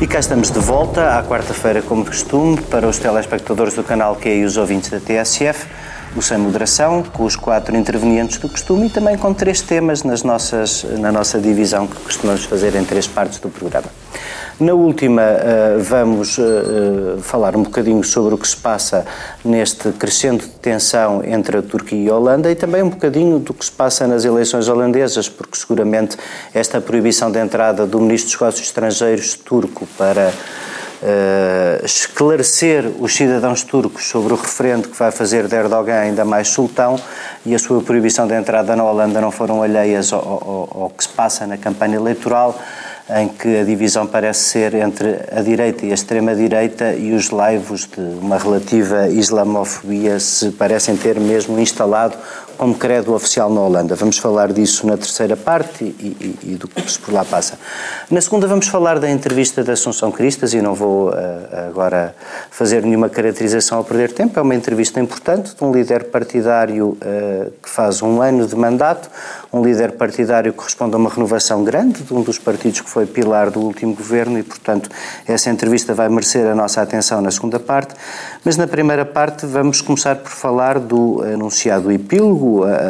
E cá estamos de volta, à quarta-feira, como de costume, para os telespectadores do canal Q e os ouvintes da TSF, o Sem Moderação, com os quatro intervenientes do costume e também com três temas nas nossas, na nossa divisão que costumamos fazer em três partes do programa. Na última, eh, vamos eh, eh, falar um bocadinho sobre o que se passa neste crescendo de tensão entre a Turquia e a Holanda e também um bocadinho do que se passa nas eleições holandesas, porque seguramente esta proibição de entrada do Ministro dos Negócios Estrangeiros turco para esclarecer os cidadãos turcos sobre o referendo que vai fazer de Erdogan ainda mais sultão e a sua proibição de entrada na Holanda não foram alheias ao, ao, ao que se passa na campanha eleitoral em que a divisão parece ser entre a direita e a extrema-direita e os laivos de uma relativa islamofobia se parecem ter mesmo instalado como credo oficial na Holanda. Vamos falar disso na terceira parte e, e, e, do que se por lá passa. Na segunda vamos falar da entrevista da Assunção Cristas e não vou uh, agora fazer nenhuma caracterização a perder tempo. É uma entrevista importante de um líder partidário uh, que faz um ano de mandato, um líder partidário que responde a uma renovação grande de um dos partidos que foi pilar do último governo e, portanto, essa entrevista vai merecer a nossa atenção na segunda parte. Mas na primeira parte vamos começar por falar do anunciado epílogo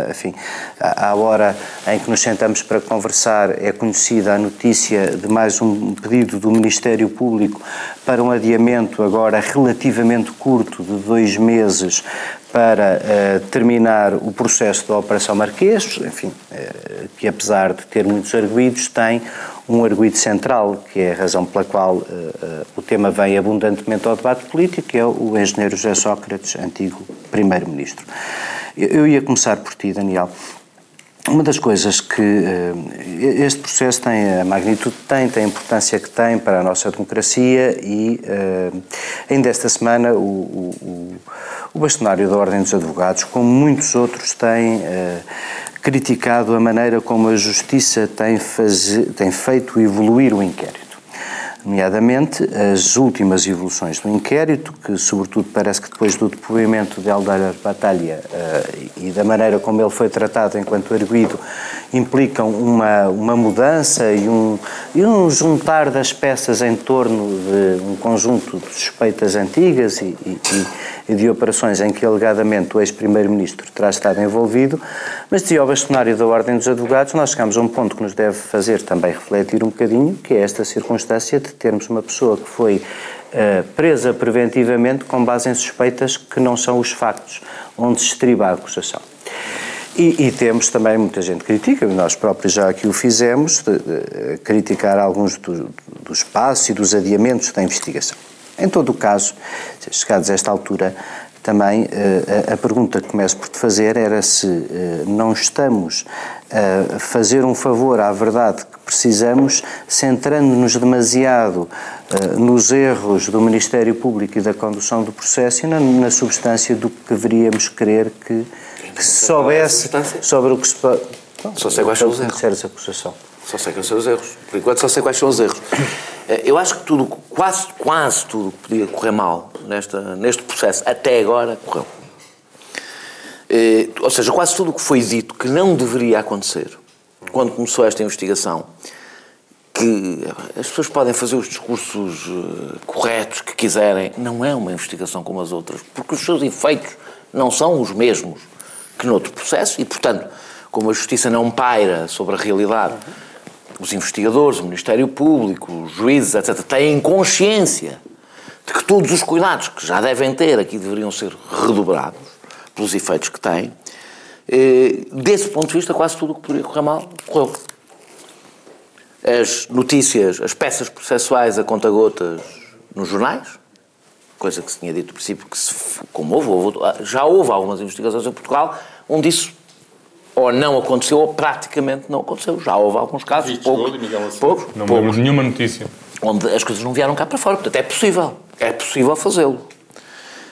enfim, à hora em que nos sentamos para conversar, é conhecida a notícia de mais um pedido do Ministério Público para um adiamento agora relativamente curto de dois meses para uh, terminar o processo da Operação Marquês, enfim, uh, que apesar de ter muitos arguídos, tem um arguído central, que é a razão pela qual uh, o tema vem abundantemente ao debate político, que é o engenheiro José Sócrates, antigo Primeiro-Ministro. Eu ia começar por ti, Daniel. Uma das coisas que uh, este processo tem, a magnitude que tem, tem a importância que tem para a nossa democracia e uh, ainda esta semana o, o, o, bastonário da Ordem dos Advogados, como muitos outros, tem uh, criticado a maneira como a Justiça tem, tem feito evoluir o inquérito nomeadamente as últimas evoluções do inquérito, que sobretudo parece que depois do depoimento de Aldair Batalha uh, e da maneira como ele foi tratado enquanto arguído, implicam uma, uma mudança e um, e um juntar das peças em torno de um conjunto de suspeitas antigas e, e, e de operações em que alegadamente o ex-primeiro-ministro terá estado envolvido, mas dizia o bastonário da Ordem dos Advogados, nós chegamos a um ponto que nos deve fazer também refletir um bocadinho, que é esta circunstância de termos uma pessoa que foi uh, presa preventivamente com base em suspeitas que não são os factos, onde se estriba a acusação. E, e, temos também, muita gente critica, nós próprios já aqui o fizemos, de, de, criticar alguns do, dos passos e dos adiamentos da investigação. Em todo o caso, chegados a esta altura, também eh, a, a pergunta que começo por te fazer era se eh, não estamos a fazer um favor à verdade que precisamos, centrando-nos demasiado uh, nos erros do Ministério Público e da condução do processo e na, na substância do que deveríamos querer que, que se soubesse sobre o que se pode. Só sei quais são os erros. acusação. Só sei quais são os erros. Por enquanto só sei quais são os erros. Eh, eu acho que tudo, quase, quase tudo que podia correr mal nesta, neste processo, até agora, correu. Eh, ou seja, quase tudo o que foi dito que não deveria acontecer quando começou esta investigação, que as pessoas podem fazer os discursos uh, corretos que quiserem, não é uma investigação como as outras, porque os seus efeitos não são os mesmos que noutro processo e, portanto, como a justiça não paira sobre a realidade, os investigadores, o Ministério Público, os juízes, etc., têm consciência de que todos os cuidados que já devem ter aqui deveriam ser redobrados pelos efeitos que têm. Eh, desse ponto de vista, quase tudo o que poderia correr mal, correu. As notícias, as peças processuais a conta-gotas nos jornais, coisa que se tinha dito no princípio que, se, como houve, houve, já houve algumas investigações em Portugal onde isso ou não aconteceu ou praticamente não aconteceu. Já houve alguns casos, poucos, poucos, não poucos, nenhuma notícia. Onde as coisas não vieram cá para fora. Portanto, é possível. É possível fazê-lo.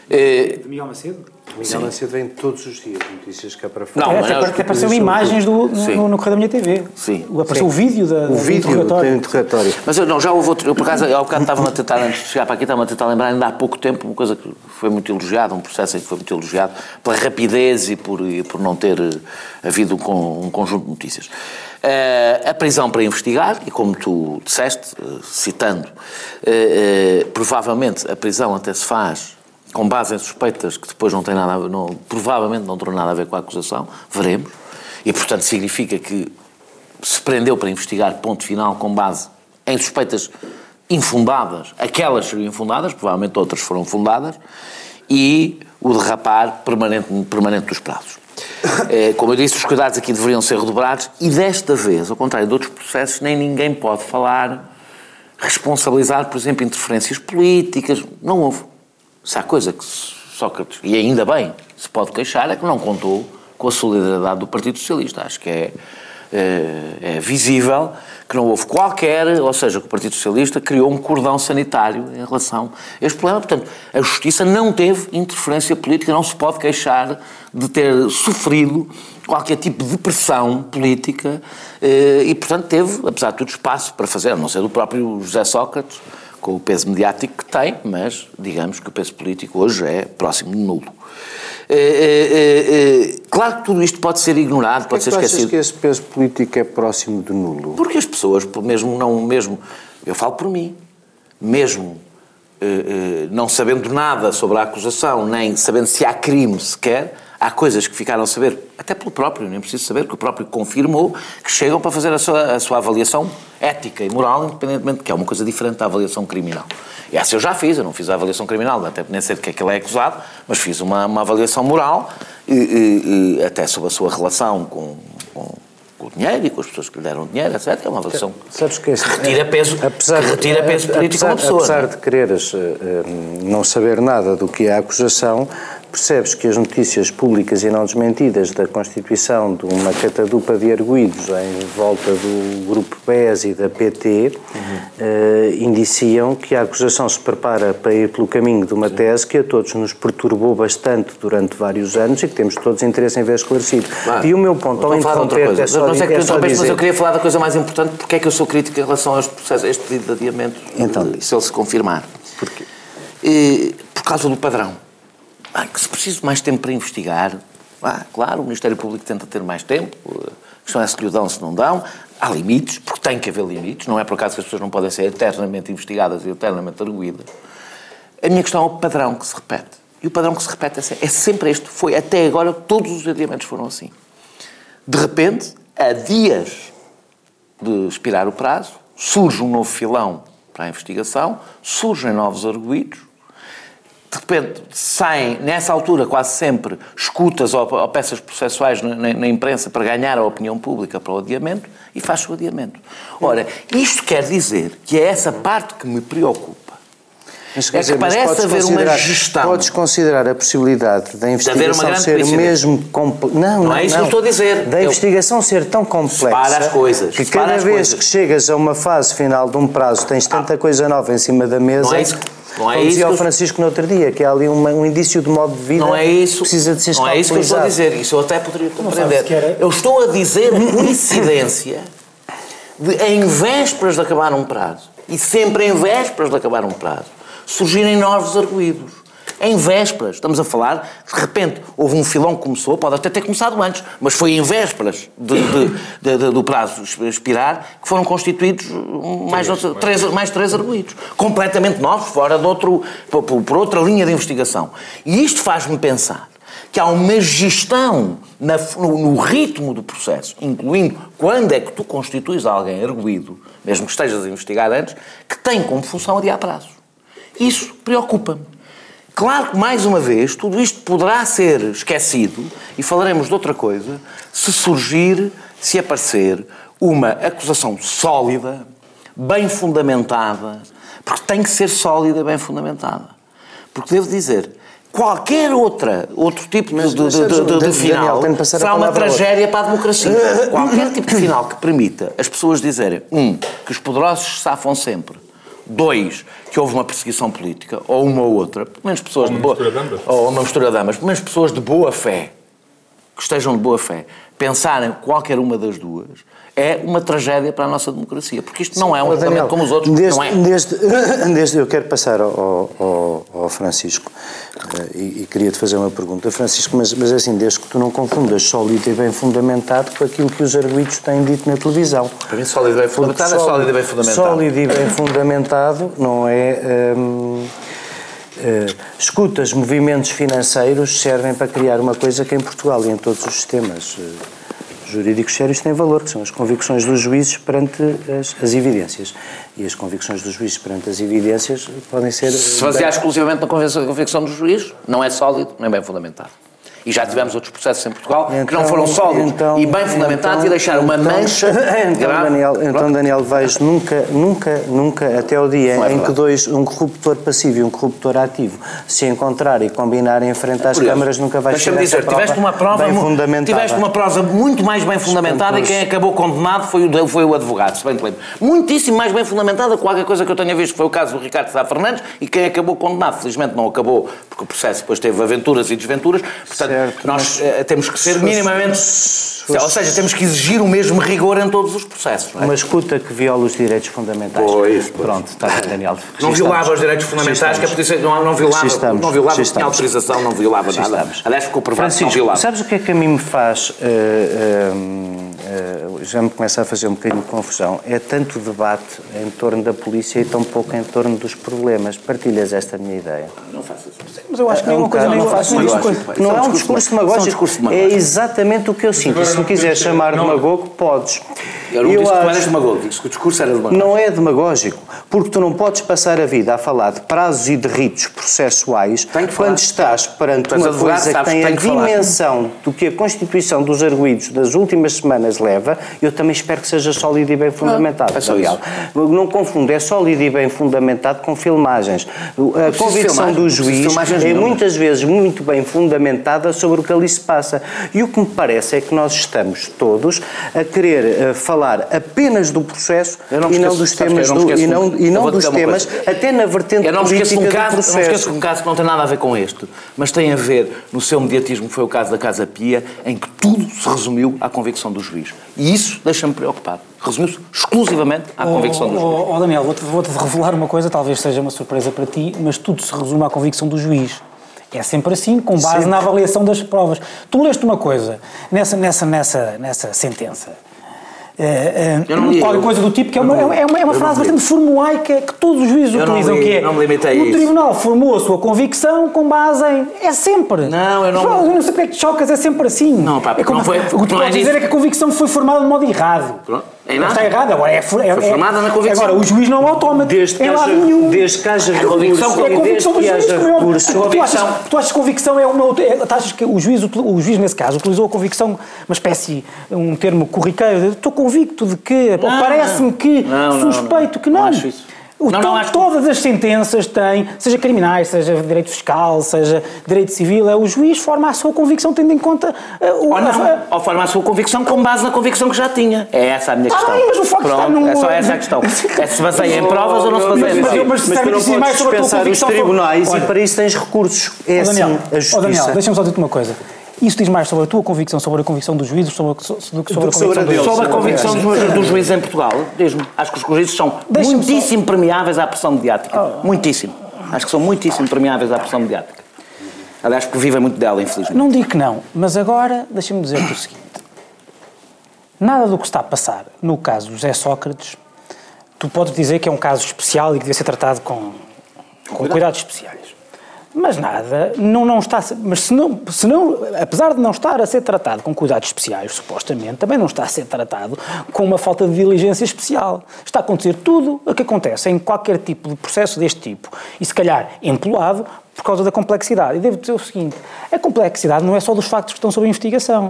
É... Miguel Macedo? Miguel Macedo vem todos os dias, notícias cá para fora. Não, é, até, até apareceram imagens do, no, no, Correio da Minha TV. Sim. Apareceu Sim. o vídeo da, o vídeo interrogatório. do interrogatório. Mas não, já houve outro. Eu, por acaso, ao bocado estava-me a tentar, antes de chegar para aqui, estava-me a tentar lembrar, ainda há pouco tempo, uma coisa que foi muito elogiada, um processo em que foi muito elogiado, pela rapidez e por, e por não ter eh, havido um, um conjunto de notícias. Uh, a prisão para investigar, e como tu disseste, uh, citando, uh, provavelmente a prisão até se faz com base em suspeitas que depois não têm nada a ver, não, provavelmente não terão nada a ver com a acusação, veremos, e portanto significa que se prendeu para investigar ponto final com base em suspeitas infundadas, aquelas seriam infundadas, provavelmente outras foram fundadas, e o derrapar permanente, permanente dos prazos. É, como eu disse, os cuidados aqui deveriam ser redobrados e desta vez, ao contrário de outros processos, nem ninguém pode falar, responsabilizar, por exemplo, interferências políticas. Não houve. Se há coisa que Sócrates, e ainda bem, se pode queixar, é que não contou com a solidariedade do Partido Socialista. Acho que é, é, é visível que não houve qualquer, ou seja, que o Partido Socialista criou um cordão sanitário em relação a este problema. Portanto, a Justiça não teve interferência política, não se pode queixar de ter sofrido qualquer tipo de pressão política eh, e, portanto, teve, apesar de tudo, espaço para fazer, a não ser do próprio José Sócrates, com o peso mediático que tem, mas digamos que o peso político hoje é próximo de nulo. É, é, é, claro que tudo isto pode ser ignorado, pode ser que esquecido. que esse peso político é próximo de nulo? Porque as pessoas, mesmo não, mesmo, eu falo por mim, mesmo não sabendo nada sobre a acusação, nem sabendo se há crime sequer, Há coisas que ficaram a saber, até pelo próprio, nem preciso saber, que o próprio confirmou, que chegam para fazer a sua, a sua avaliação ética e moral, independentemente, que é uma coisa diferente da avaliação criminal. E essa eu já fiz, eu não fiz a avaliação criminal, até nem sei de que é que ele é acusado, mas fiz uma, uma avaliação moral, e, e, e, até sobre a sua relação com, com, com, o dinheiro e com as pessoas que lhe deram dinheiro, etc. É uma avaliação Sabes que, que retira peso, apesar que retira peso político apesar, a uma pessoa. Apesar é? de quereres uh, não saber nada do que é a acusação, percebes que as notícias públicas e não desmentidas da constituição de uma catadupa de arguídos em volta do grupo BES e da PT uhum. uh, indiciam que a acusação se prepara para ir pelo caminho de uma tese que a todos nos perturbou bastante durante vários anos e que temos todos interesse em ver esclarecido. Claro. E o meu ponto ao interromper é só, mas, é que, é só dizer... mas eu queria falar da coisa mais importante, porque é que eu sou crítico em relação a este processo, a este pedido de adiamento, então, se ele se confirmar. Porquê? E, por causa do padrão ah, que se preciso de mais tempo para investigar, ah, claro, o Ministério Público tenta ter mais tempo, a questão é se lhe dão, se não dão. Há limites, porque tem que haver limites, não é por acaso que as pessoas não podem ser eternamente investigadas e eternamente arguídas. A minha questão é o padrão que se repete. E o padrão que se repete é sempre este. Foi até agora, todos os adiamentos foram assim. De repente, a dias de expirar o prazo, surge um novo filão para a investigação, surgem novos arguídos, de repente saem, nessa altura, quase sempre, escutas ou, ou peças processuais na, na, na, imprensa para ganhar a opinião pública para o adiamento e faz o adiamento. Ora, isto quer dizer que é essa parte que me preocupa. Mas, é dizer, que parece haver uma gestão. Podes considerar a possibilidade da investigação ser mesmo complexa. Não, não, não, é isso não. que eu estou a dizer. Da eu... investigação ser tão complexa Para as coisas. que cada vez coisas. que chegas a uma fase final de um prazo tens tanta ah. coisa nova em cima da mesa. Não é isso não é Como dizia o Francisco no outro dia, que há ali uma, um indício de modo de vida não é isso, precisa de ser Não é isso que eu estou a dizer, isso eu até poderia compreender. Eu estou a dizer a coincidência de, em vésperas de acabar um prazo, e sempre em vésperas de acabar um prazo, surgirem novos arguídos em vésperas. Estamos a falar, de repente, houve um filão que começou, pode até ter começado antes, mas foi em vésperas de, de, de, do prazo expirar que foram constituídos mais, três, três, mais três arguídos. Completamente novos, fora de outro, por, por outra linha de investigação. E isto faz-me pensar que há uma gestão na, no, no, ritmo do processo, incluindo quando é que tu constituis alguém arguído, mesmo que estejas a investigar antes, que tem como função adiar prazo. Isso preocupa-me. Claro que, mais uma vez, tudo isto poderá ser esquecido e falaremos de outra coisa se surgir, se aparecer uma acusação sólida, bem fundamentada, porque tem que ser sólida e bem fundamentada. Porque devo dizer, qualquer outra, outro tipo de, de, de, de final será uma tragédia para a democracia. qualquer tipo de final que permita as pessoas dizerem, um, que os poderosos safam sempre, Dois, que houve uma perseguição política, ou uma ou outra, pelo menos pessoas ou de boa... Ou uma mistura de ambas. Pelo menos pessoas de boa fé, que estejam de boa fé, pensarem qualquer uma das duas, é uma tragédia para a nossa democracia, porque isto não é um Daniel, como os outros, desde, não é. Desde, desde, eu quero passar ao, ao, ao Francisco uh, e, e queria-te fazer uma pergunta, Francisco, mas, mas é assim, desde que tu não confundas sólido e bem fundamentado com aquilo que os arguidos têm dito na televisão. Para mim, sólido e bem fundamentado é sólido e bem fundamentado. Sólido e bem fundamentado não é... Um, Uh, escutas, movimentos financeiros servem para criar uma coisa que em Portugal e em todos os sistemas uh, jurídicos sérios têm valor, que são as convicções dos juízes perante as, as, evidências. E as convicções dos juízes perante as evidências podem ser. Se basear exclusivamente na convicção dos juízes, não é sólido nem bem fundamentado. E já tivemos outros processos em Portugal então, que não foram sólidos então, e bem fundamentados então, e deixaram uma então, mancha então, grave. Daniel, então, Daniel, vais nunca, nunca, nunca, até o dia é em que dois, um corruptor passivo e um corruptor ativo se encontrarem e combinarem em frente às câmaras, nunca vais ter dizer, prova tiveste uma prova bem fundamentada. Tiveste uma prova muito mais bem fundamentada e quem acabou condenado foi o, foi o advogado, se bem te lembro. Muitíssimo mais bem fundamentada qualquer coisa que eu tenha visto, foi o caso do Ricardo Sá Fernandes e quem acabou condenado, felizmente não acabou, porque o processo depois teve aventuras e desventuras, portanto, certo, nós mas, eh, temos que ser minimamente. Ou seja, temos que exigir o mesmo rigor em todos os processos. Não é? Uma escuta que viola os direitos fundamentais. Pois, pois. Pronto, está bem, Daniel. Não violava os direitos fundamentais, que a polícia não, não violava, estamos, não violava, tinha autorização, não violava nada. Aliás, ficou provado que não violava. Sabes o que é que a mim me faz. Uh, uh, uh, já me começa a fazer um bocadinho de confusão. É tanto debate em torno da polícia e tão pouco em torno dos problemas. Partilhas esta minha ideia? Não faço isso. Mas eu acho que é uma coisa, não faço isso. Não é um discurso demagógico. É exatamente o que eu sinto. Se me quiser chamar demagogo, podes. Eu não eu disse que tu eras demagógico, disse que o discurso era demagógico. Não é demagógico, porque tu não podes passar a vida a falar de prazos e de ritos processuais quando estás perante uma coisa que tem a dimensão do que a Constituição dos arguídos das últimas semanas leva, eu também espero que seja sólido e bem fundamentado. Não, é não confundo, é sólido e bem fundamentado com filmagens. A convicção do juiz é muitas vezes muito bem fundamentada sobre o que ali se passa. E o que me parece é que nós estamos todos a querer uh, falar apenas do processo não e, não dos temas do, e não, e não dos temas, até na vertente eu não política um caso, do processo. Eu não esqueço de um caso que não tem nada a ver com este, mas tem a ver no seu mediatismo, que foi o caso da Casa Pia, em que tudo se resumiu à convicção do juiz. E isso deixa-me preocupado. Resumiu-se exclusivamente à oh, convicção do juiz. Oh, oh Daniel, vou-te vou revelar uma coisa, talvez seja uma surpresa para ti, mas tudo se resume à convicção do juiz. É sempre assim, com base sempre. na avaliação das provas. Tu leste uma coisa nessa, nessa, nessa, nessa sentença. É, é, qualquer coisa do tipo, que é uma, é uma, é uma frase bastante formulaica que todos os juízes eu utilizam, li, que é não me limitei o tribunal formou a sua convicção com base em... É sempre. Não, eu não... Eu não sei porque é que chocas, é sempre assim. Não, pá, é como, não foi... O que tu podes dizer é que a convicção foi formada de modo errado. Pronto. É nada. Está errado, agora é, é, Foi formada na convicção. Agora, o juiz não é autómato. Desde que é haja, nenhum. Desde que haja. Convicção, é a convicção do juiz. Recurso. Tu, achas, tu achas que convicção é uma. É, tu achas que o juiz, o juiz, nesse caso, utilizou a convicção, uma espécie, um termo corriqueiro, estou convicto de que, parece-me que, não, suspeito não, que não. Não acho isso. O, não, não, acho todas que... as sentenças têm, seja criminais, seja direito fiscal, seja direito civil, é o juiz forma a sua convicção tendo em conta. Uh, o, ou não, a, ou forma a sua convicção com base na convicção que já tinha. É essa a minha questão. Ah, mas o facto Pronto, está num... É só essa a questão. É se baseia em provas ou não se baseia em provas. Mas, mas, mas, mas tu não podes dispensar os tribunais e para isso tens recursos. É oh, Daniel, assim a justiça. Oh, Daniel, deixa-me só dizer-te uma coisa. Isso diz mais sobre a tua convicção, sobre a convicção dos juízes, sobre, sobre, sobre a convicção sobre, dos, sobre a convicção dos, dos juízes em Portugal. Diz-me, acho que os juízes são muitíssimo só... permeáveis à pressão mediática. Oh. Muitíssimo. Acho que são muitíssimo permeáveis à pressão mediática. Aliás, porque vivem muito dela, infelizmente. Não digo que não, mas agora deixa-me dizer-te o seguinte. Nada do que está a passar no caso José Sócrates, tu podes dizer que é um caso especial e que deve ser tratado com, com cuidados especiais. Mas nada, não, não está, mas se não, se não, apesar de não estar a ser tratado com cuidados especiais, supostamente, também não está a ser tratado com uma falta de diligência especial. Está a acontecer tudo o que acontece em qualquer tipo de processo deste tipo. E se calhar empolado por causa da complexidade. E devo dizer o seguinte, a complexidade não é só dos factos que estão sob investigação.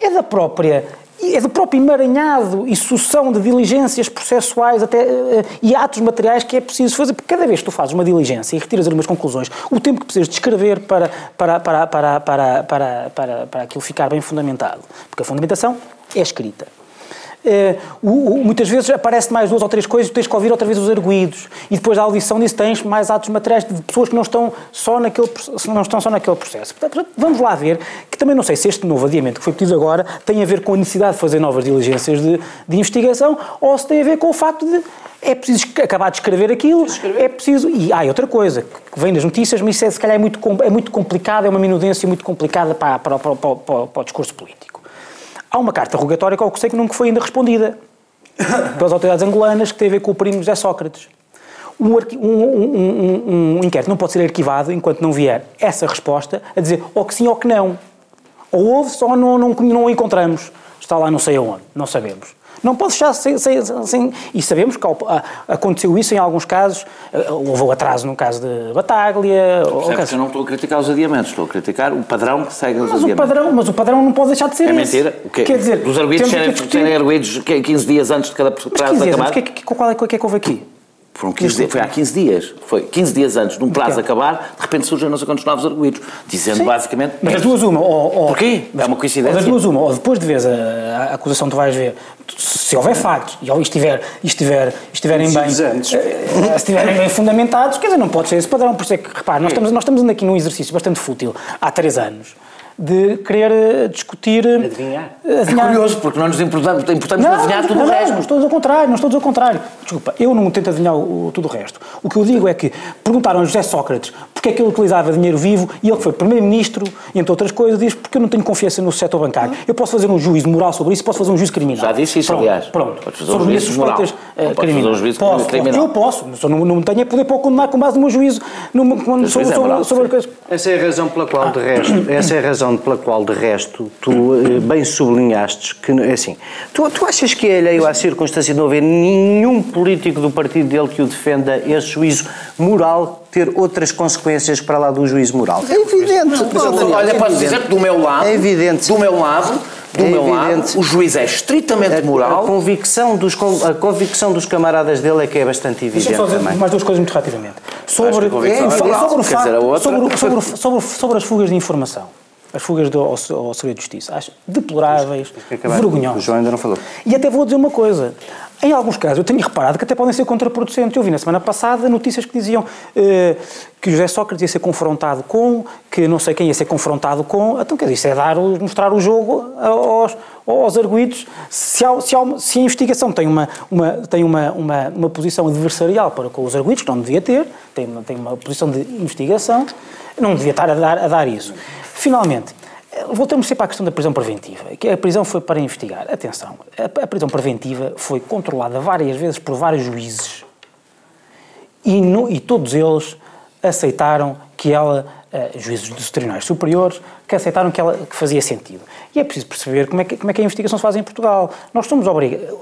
É da própria é do próprio emaranhado e sucessão de diligências processuais até, uh, e atos materiais que é preciso fazer. Porque cada vez que tu fazes uma diligência e retiras algumas conclusões, o tempo que precisas de escrever para, para, para, para, para, para, para, para aquilo ficar bem fundamentado. Porque a fundamentação é escrita. O, muitas vezes aparece mais duas ou três coisas, tens que ouvir outra vez os arguídos. E depois da audição disso tens mais atos materiais de pessoas que não estão só naquele, não estão só naquele processo. Portanto, vamos lá ver, que também não sei se este novo adiamento que foi pedido agora tem a ver com a necessidade de fazer novas diligências de, de investigação ou se tem a ver com o facto de é preciso acabar de escrever aquilo, escrever. é preciso... E há ah, outra coisa, que vem das notícias, mas isso é, se calhar é muito, é muito complicado, é uma minudência muito complicada para, para, para, para, para o discurso político. Há uma carta rogatória que eu sei que nunca foi ainda respondida pelas autoridades angolanas que tem a ver com o primo José Sócrates. Um, um, um, um, inquérito não pode ser arquivado enquanto não vier essa resposta a dizer ou que sim ou que não. Ou houve, só não, não, não o encontramos. Está lá não sei aonde, não sabemos. Não pode deixar sem, sem, sem, E sabemos que aconteceu isso em alguns casos. Eh, houve o atraso no caso de Bataglia. Caso... Eu não estou a criticar os adiamentos, estou a criticar o padrão que segue os mas adiamentos. O padrão, mas o padrão não pode deixar de ser é esse. É mentira? O quê? Quer dizer, dos arguidos serem, arguidos 15 dias antes de cada prazo acabar? Mas que, qual é, qual é que houve aqui? Foram 15 dias, foi há 15 dias. Foi 15 dias antes de um prazo acabar, de repente surgem não sei quantos novos arguídos, dizendo Sim. basicamente. Mas as duas uma. Ou, ou, Porquê? É uma coincidência. Das duas uma. Ou depois de vez a, a acusação tu vais ver, se houver factos e estiver, estiver, estiverem bem. Eh, se estiverem bem fundamentados, quer dizer, não pode ser esse padrão. Por isso é que, repare, nós estamos, nós estamos aqui num exercício bastante fútil há três anos de querer eh, discutir. Eh, adivinhar. adivinhar. É curioso, porque nós nos importamos, importamos não, adivinhar tudo não, o resto. Não, estou ao contrário, não estou ao contrário. Desculpa, eu não tento adivinhar o, tudo o resto. O que eu digo é que perguntaram a José Sócrates porque é que ele utilizava dinheiro vivo e ele que foi primeiro-ministro, entre outras coisas, diz porque eu não tenho confiança no setor bancário. Eu posso fazer um juízo moral sobre isso, posso fazer um juízo criminal. Já disse isso, pronto, aliás. Pronto. Podes fazer sobre um juízo moral. Uh, criminal. Um juízo posso, criminal. Eu posso, só não, não tenho é poder para condenar com base no meu juízo no, quando, sobre, é sobre, sobre, sobre, Essa é a razão pela qual, de resto, essa é a razão pela qual, de resto, tu eh, bem sublinhaste que, é assim, tu, tu achas que é alheio à circunstância de não haver nenhum político do partido dele que o defenda esse juízo moral ter outras consequências para lá do juízo moral? É evidente. Olha, é posso dizer que do meu lado, é evidente. do meu lado, do é meu evidente. lado, o juiz é estritamente moral. A convicção, dos, a convicção dos camaradas dele é que é bastante evidente Deixa-me só dizer mais duas coisas muito rapidamente. Sobre, é, sobre, o facto, sobre, sobre, sobre, sobre as fugas de informação as fugas do, ao, ao Segredo de Justiça. Acho deploráveis, vergonhosas. O João ainda não falou. E até vou dizer uma coisa. Em alguns casos, eu tenho reparado que até podem ser contraproducentes. Eu vi na semana passada notícias que diziam eh, que José Sócrates ia ser confrontado com, que não sei quem ia ser confrontado com. Então, quer dizer, isso é dar, mostrar o jogo aos, aos arguídos. Se, há, se, há, se a investigação tem, uma, uma, tem uma, uma, uma posição adversarial para com os arguídos, que não devia ter, tem, tem uma posição de investigação, não devia estar a dar, a dar isso. Finalmente, voltamos sempre à questão da prisão preventiva, que a prisão foi para investigar. Atenção, a, prisão preventiva foi controlada várias vezes por vários juízes e, no, e todos eles aceitaram que ela, uh, juízes dos tribunais superiores, que aceitaram que ela que fazia sentido. E é preciso perceber como é que, como é que a investigação se faz em Portugal. Nós somos obrigados,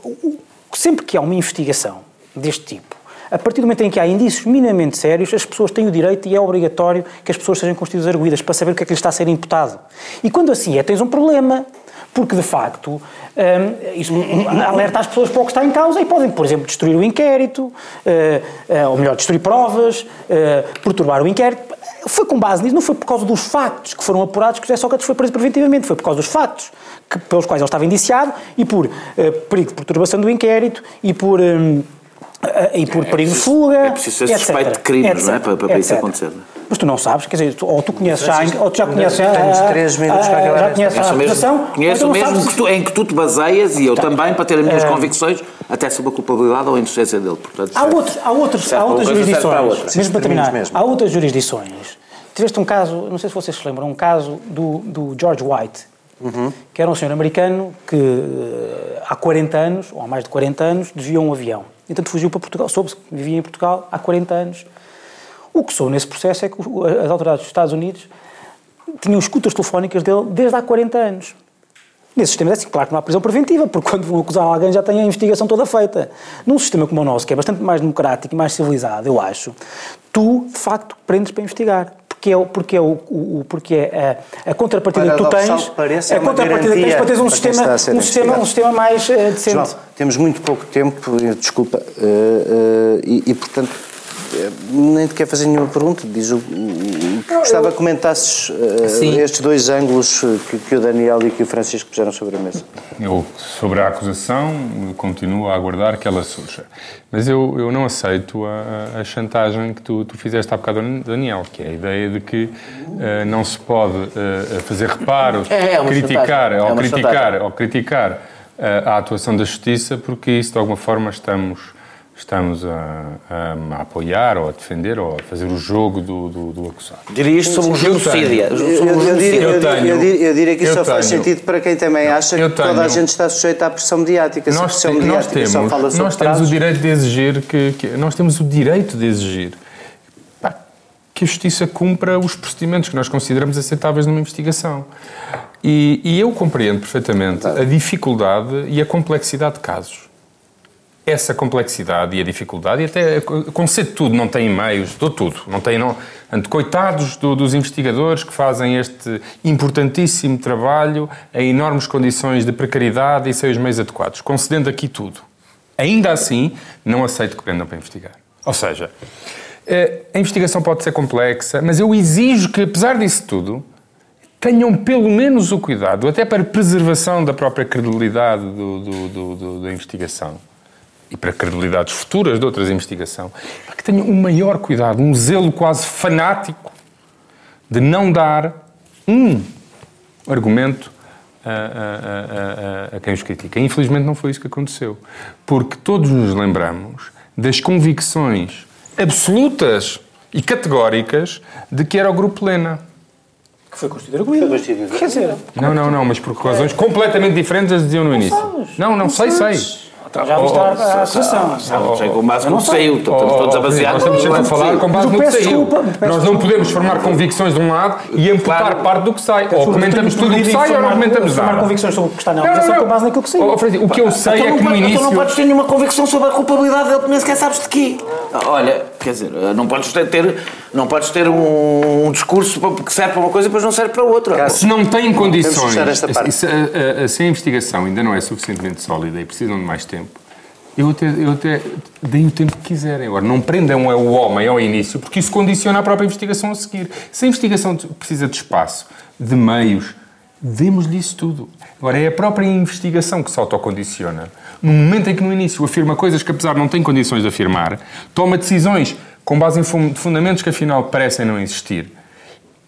sempre que há uma investigação deste tipo, a partir do momento em que há indícios minimamente sérios, as pessoas têm o direito e é obrigatório que as pessoas sejam constituídas arguídas para saber o que é que lhes está a ser imputado. E quando assim é, tens um problema. Porque, de facto, um, isso alerta as pessoas para o que está em causa e podem, por exemplo, destruir o inquérito, uh, uh, ou melhor, destruir provas, uh, perturbar o inquérito. Foi com base nisso, não foi por causa dos factos que foram apurados que José Sócrates foi preso preventivamente, foi por causa dos factos que, pelos quais ele estava indiciado e por perigo de perturbação do inquérito e por. Um, e por é perigo de fuga. É preciso ser suspeito de crimes, não é? Para, para isso acontecer. Não é? Mas tu não sabes, quer dizer, tu, ou tu conheces já, ou tu já conheces já. Temos três minutos para acabar. Já conheces a acusação. Conheço mesmo que tu, em que tu te baseias e eu tá. também para ter as minhas uh, convicções, até sobre a culpabilidade ou a inocência dele. Portanto, há, outro, há, outros, há outras jurisdições, mesmo para terminar, há outras jurisdições. Tiveste um caso, não sei se vocês se lembram, um caso do, do George White, uhum. que era um senhor americano que eh, há 40 anos, ou há mais de 40 anos, desviou um avião. Então fugiu para Portugal, soube-se que vivia em Portugal há 40 anos. O que sou nesse processo é que as autoridades dos Estados Unidos tinham escutas telefónicas dele desde há 40 anos. Nesse sistema é assim, claro que não há prisão preventiva, porque quando vão acusar alguém já têm a investigação toda feita. Num sistema como o nosso, que é bastante mais democrático e mais civilizado, eu acho, tu, de facto, prendes para investigar porque é, porque é, o, o, porque é a, a contrapartida que tu tens. Parece, é a contrapartida que tens para teres um sistema, um sistema, um sistema mais uh, decente. João, temos muito pouco tempo, desculpa, uh, uh, e, e, portanto nem te quer fazer nenhuma pergunta, diz o, o que gostava que comentasses uh, estes dois ângulos que, que, o Daniel e que o Francisco puseram sobre a mesa. Eu, sobre a acusação, continuo a aguardar que ela surja. Mas eu, eu não aceito a, a chantagem que tu, tu fizeste há bocado, Daniel, que é a ideia de que uh, não se pode uh, fazer reparos, é, é criticar, ou, é criticar ou criticar a atuação da Justiça, porque isso de alguma forma estamos estamos a, a, a, apoiar ou a defender ou a fazer o jogo do, do, do acusado. Diria isto sobre o genocídio. Eu diria que isso só faz sentido para quem também acha que toda a gente está sujeita à pressão mediática. Nós, pressão mediática nós temos, só fala sobre nós temos o direito de exigir que, que, nós temos o direito de exigir pá, que a justiça cumpra os procedimentos que nós consideramos aceitáveis numa investigação. E, e eu compreendo perfeitamente a dificuldade e a complexidade de casos essa complexidade e a dificuldade, e até conceito tudo, não tem e-mails, dou tudo, não tem, não, coitados do, dos investigadores que fazem este importantíssimo trabalho em enormes condições de precariedade e sem os meios adequados, concedendo aqui tudo. Ainda assim, não aceito que prendam para investigar. Ou seja, eh, a investigação pode ser complexa, mas eu exijo que, apesar disso tudo, tenham pelo menos o cuidado, até para preservação da própria credibilidade do, do, do, da investigação, e para credibilidades futuras de outras investigação, que tenham um maior cuidado, um zelo quase fanático de não dar um argumento a, a, a, a, quem os critica. Infelizmente não foi isso que aconteceu. Porque todos nos lembramos das convicções absolutas e categóricas de que era o Grupo Lena. Que foi constituído arguído. Quer dizer... Não, não, não, mas por razões completamente diferentes as diziam no início. Não, não, sei, sei. Tá. Já viste a acusação. Sei com base no que saiu. Estamos todos a basear Nós estamos sempre a falar com base no que saiu. Nós não podemos formar convicções de um lado e amputar parte do que sai. Ou comentamos tudo o que sai ou não comentamos nada. Formar convicções sobre o que está na acusação com base naquilo que saiu. O que eu sei é que no início... Tu não podes ter nenhuma convicção sobre a culpabilidade dele, nem sequer sabes de quê. Olha, quer dizer, não podes ter, não podes ter um, um discurso que serve para uma coisa e depois não serve para outra. Se não têm condições, se a, a, se a investigação ainda não é suficientemente sólida e precisam de mais tempo, eu até, eu até dei o tempo que quiserem. Agora, não prendam o homem ao início, porque isso condiciona a própria investigação a seguir. Se a investigação precisa de espaço, de meios, demos-lhe isso tudo. Agora, é a própria investigação que se autocondiciona. No momento em que no início afirma coisas que, apesar de não tem condições de afirmar, toma decisões com base em fundamentos que, afinal, parecem não existir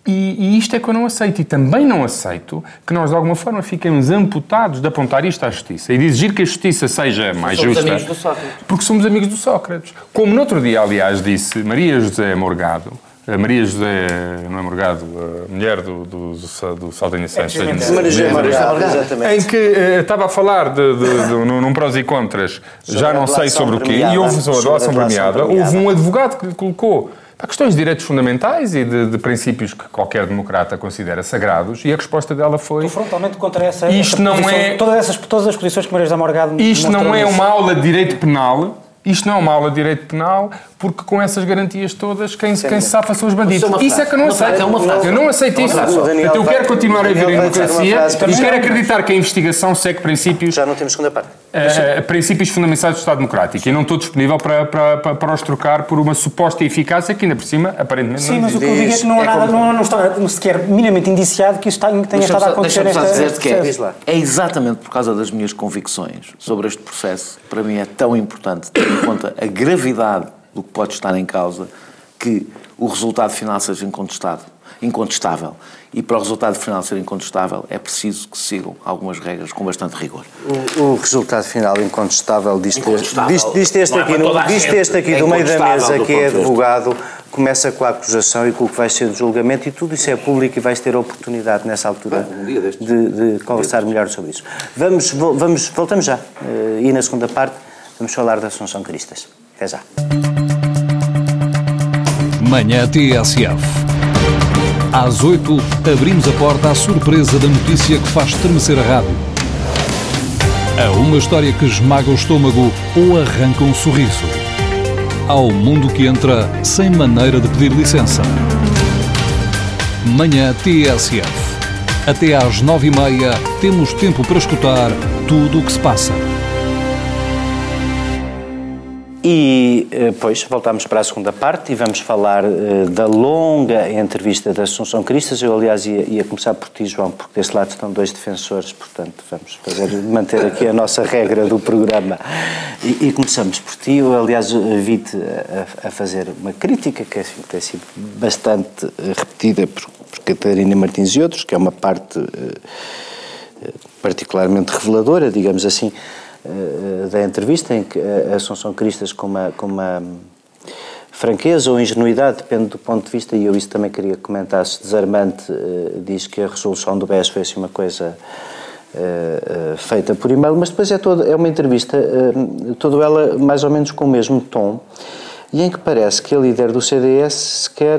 e, e, isto é que eu não aceito. E também não aceito que nós, de alguma forma, fiquemos amputados de apontar isto à justiça e de exigir que a justiça seja mais somos justa. Amigos do Sócrates. Porque somos amigos do Sócrates. Como no outro dia, aliás, disse Maria José Morgado, a Maria José, não é Morgado, a mulher do, do, do, do Saldanha Santos. É, Maria José Morgado, exatamente. Em que uh, estava a falar de, de, de, num prós e contras, sobre já não sei sobre o quê, e houve sobre a doação premiada, houve um advogado que colocou Há questões de direitos fundamentais e de, de, princípios que qualquer democrata considera sagrados e a resposta dela foi... Estou frontalmente contra essa, isto essa não posição, é, todas, essas, todas as posições que Maria José Morgado Isto não é uma aula de direito penal, isto não é uma aula de direito penal, porque com essas garantias todas, quem, quem se safa são os bandidos. É isso é que eu não aceito. Eu não aceito isso. Então eu quero continuar a viver em democracia e quero acreditar que a investigação segue princípios. Já não temos segunda parte. Uh, princípios fundamentais do Estado Democrático e não estou disponível para, para, para, para os trocar por uma suposta eficácia que ainda por cima, aparentemente, Sim, mas o que eu digo é que não há é nada, não, não está sequer minimamente indiciado que isto tenha estado a acontecer nesta... dizer que é, é exatamente por causa das minhas convicções sobre este processo, para mim é tão importante ter em conta a gravidade do que pode estar em causa, que o resultado final seja incontestado, incontestável. E para o resultado final ser incontestável é preciso que se sigam algumas regras com bastante rigor. O, o resultado final incontestável, diz este, este aqui, no, este aqui é do meio da mesa, que é advogado, começa com a acusação e com o que vai ser o julgamento e tudo isso é público e vais ter a oportunidade nessa altura ah, um de, de, conversar melhor sobre isso. Vamos, vamos, voltamos já. Uh, e na segunda parte vamos falar da Assunção Cristas. Até já. Manhã TSF. Às 8, abrimos a porta à surpresa da notícia que faz estremecer a rádio. A uma história que esmaga o estômago ou arranca um sorriso. Ao mundo que entra sem maneira de pedir licença. Manhã TSF. Até às nove e meia temos tempo para escutar tudo o que se passa. E eh, voltamos para a segunda parte e vamos falar uh, da longa entrevista da Assunção Cristas. Eu, aliás, ia, ia, começar por ti, João, porque desse lado estão dois defensores, portanto, vamos fazer, manter aqui a nossa regra do programa. E, e começamos por ti. Eu, aliás, vi-te a, a, fazer uma crítica que assim, tem sido bastante repetida por, por Catarina Martins e outros, que é uma parte uh, particularmente reveladora, digamos assim eh, da entrevista, em que a Assunção Cristas, com uma, com uma franqueza ou ingenuidade, depende do ponto de vista, e eu isso também queria comentar, se desarmante, eh, diz que a resolução do BES foi assim uma coisa uh, uh, feita por e-mail, mas depois é, todo, é uma entrevista, uh, toda ela mais ou menos com o mesmo tom, e em que parece que a líder do CDS se quer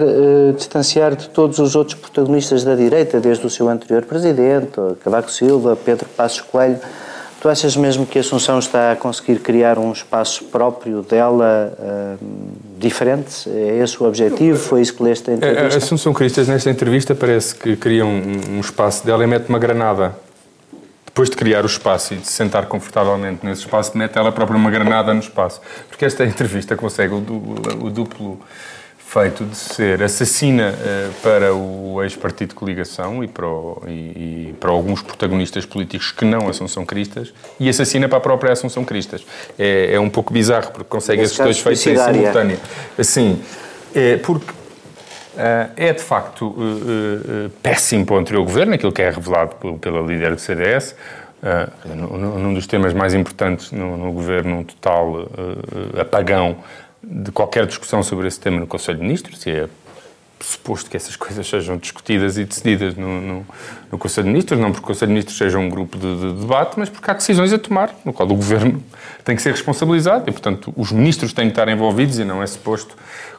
distanciar de todos os outros protagonistas da direita, desde o seu anterior presidente, Cavaco Silva, Pedro Passos Coelho, Tu achas mesmo que a Assunção está a conseguir criar um espaço próprio dela uh, diferente? É esse o objetivo? Foi isso que leste a entrevista? A Assunção Cristas, nesta entrevista, parece que cria um, um espaço dela e mete uma granada. Depois de criar o espaço e de se sentar confortavelmente nesse espaço, mete ela própria uma granada no espaço. Porque esta entrevista consegue o, o, o duplo feito de ser assassina uh, para o ex-partido de coligação e para, o, e, e para, alguns protagonistas políticos que não Assunção Cristas e assassina para a própria Assunção Cristas. É, é um pouco bizarro porque consegue esses dois feitos em simultâneo. Assim, é porque uh, é de facto uh, péssimo para o anterior governo, aquilo que é revelado pela líder do CDS. Uh, num dos temas mais importantes no, no governo, um total apagão de qualquer discussão sobre esse tema no Conselho de Ministros, e é suposto que essas coisas sejam discutidas e decididas no, no, no, Conselho de Ministros, não porque o Conselho de Ministros seja um grupo de, de, debate, mas porque há decisões a tomar, no qual o Governo tem que ser responsabilizado e, portanto, os ministros têm que estar envolvidos e não é suposto,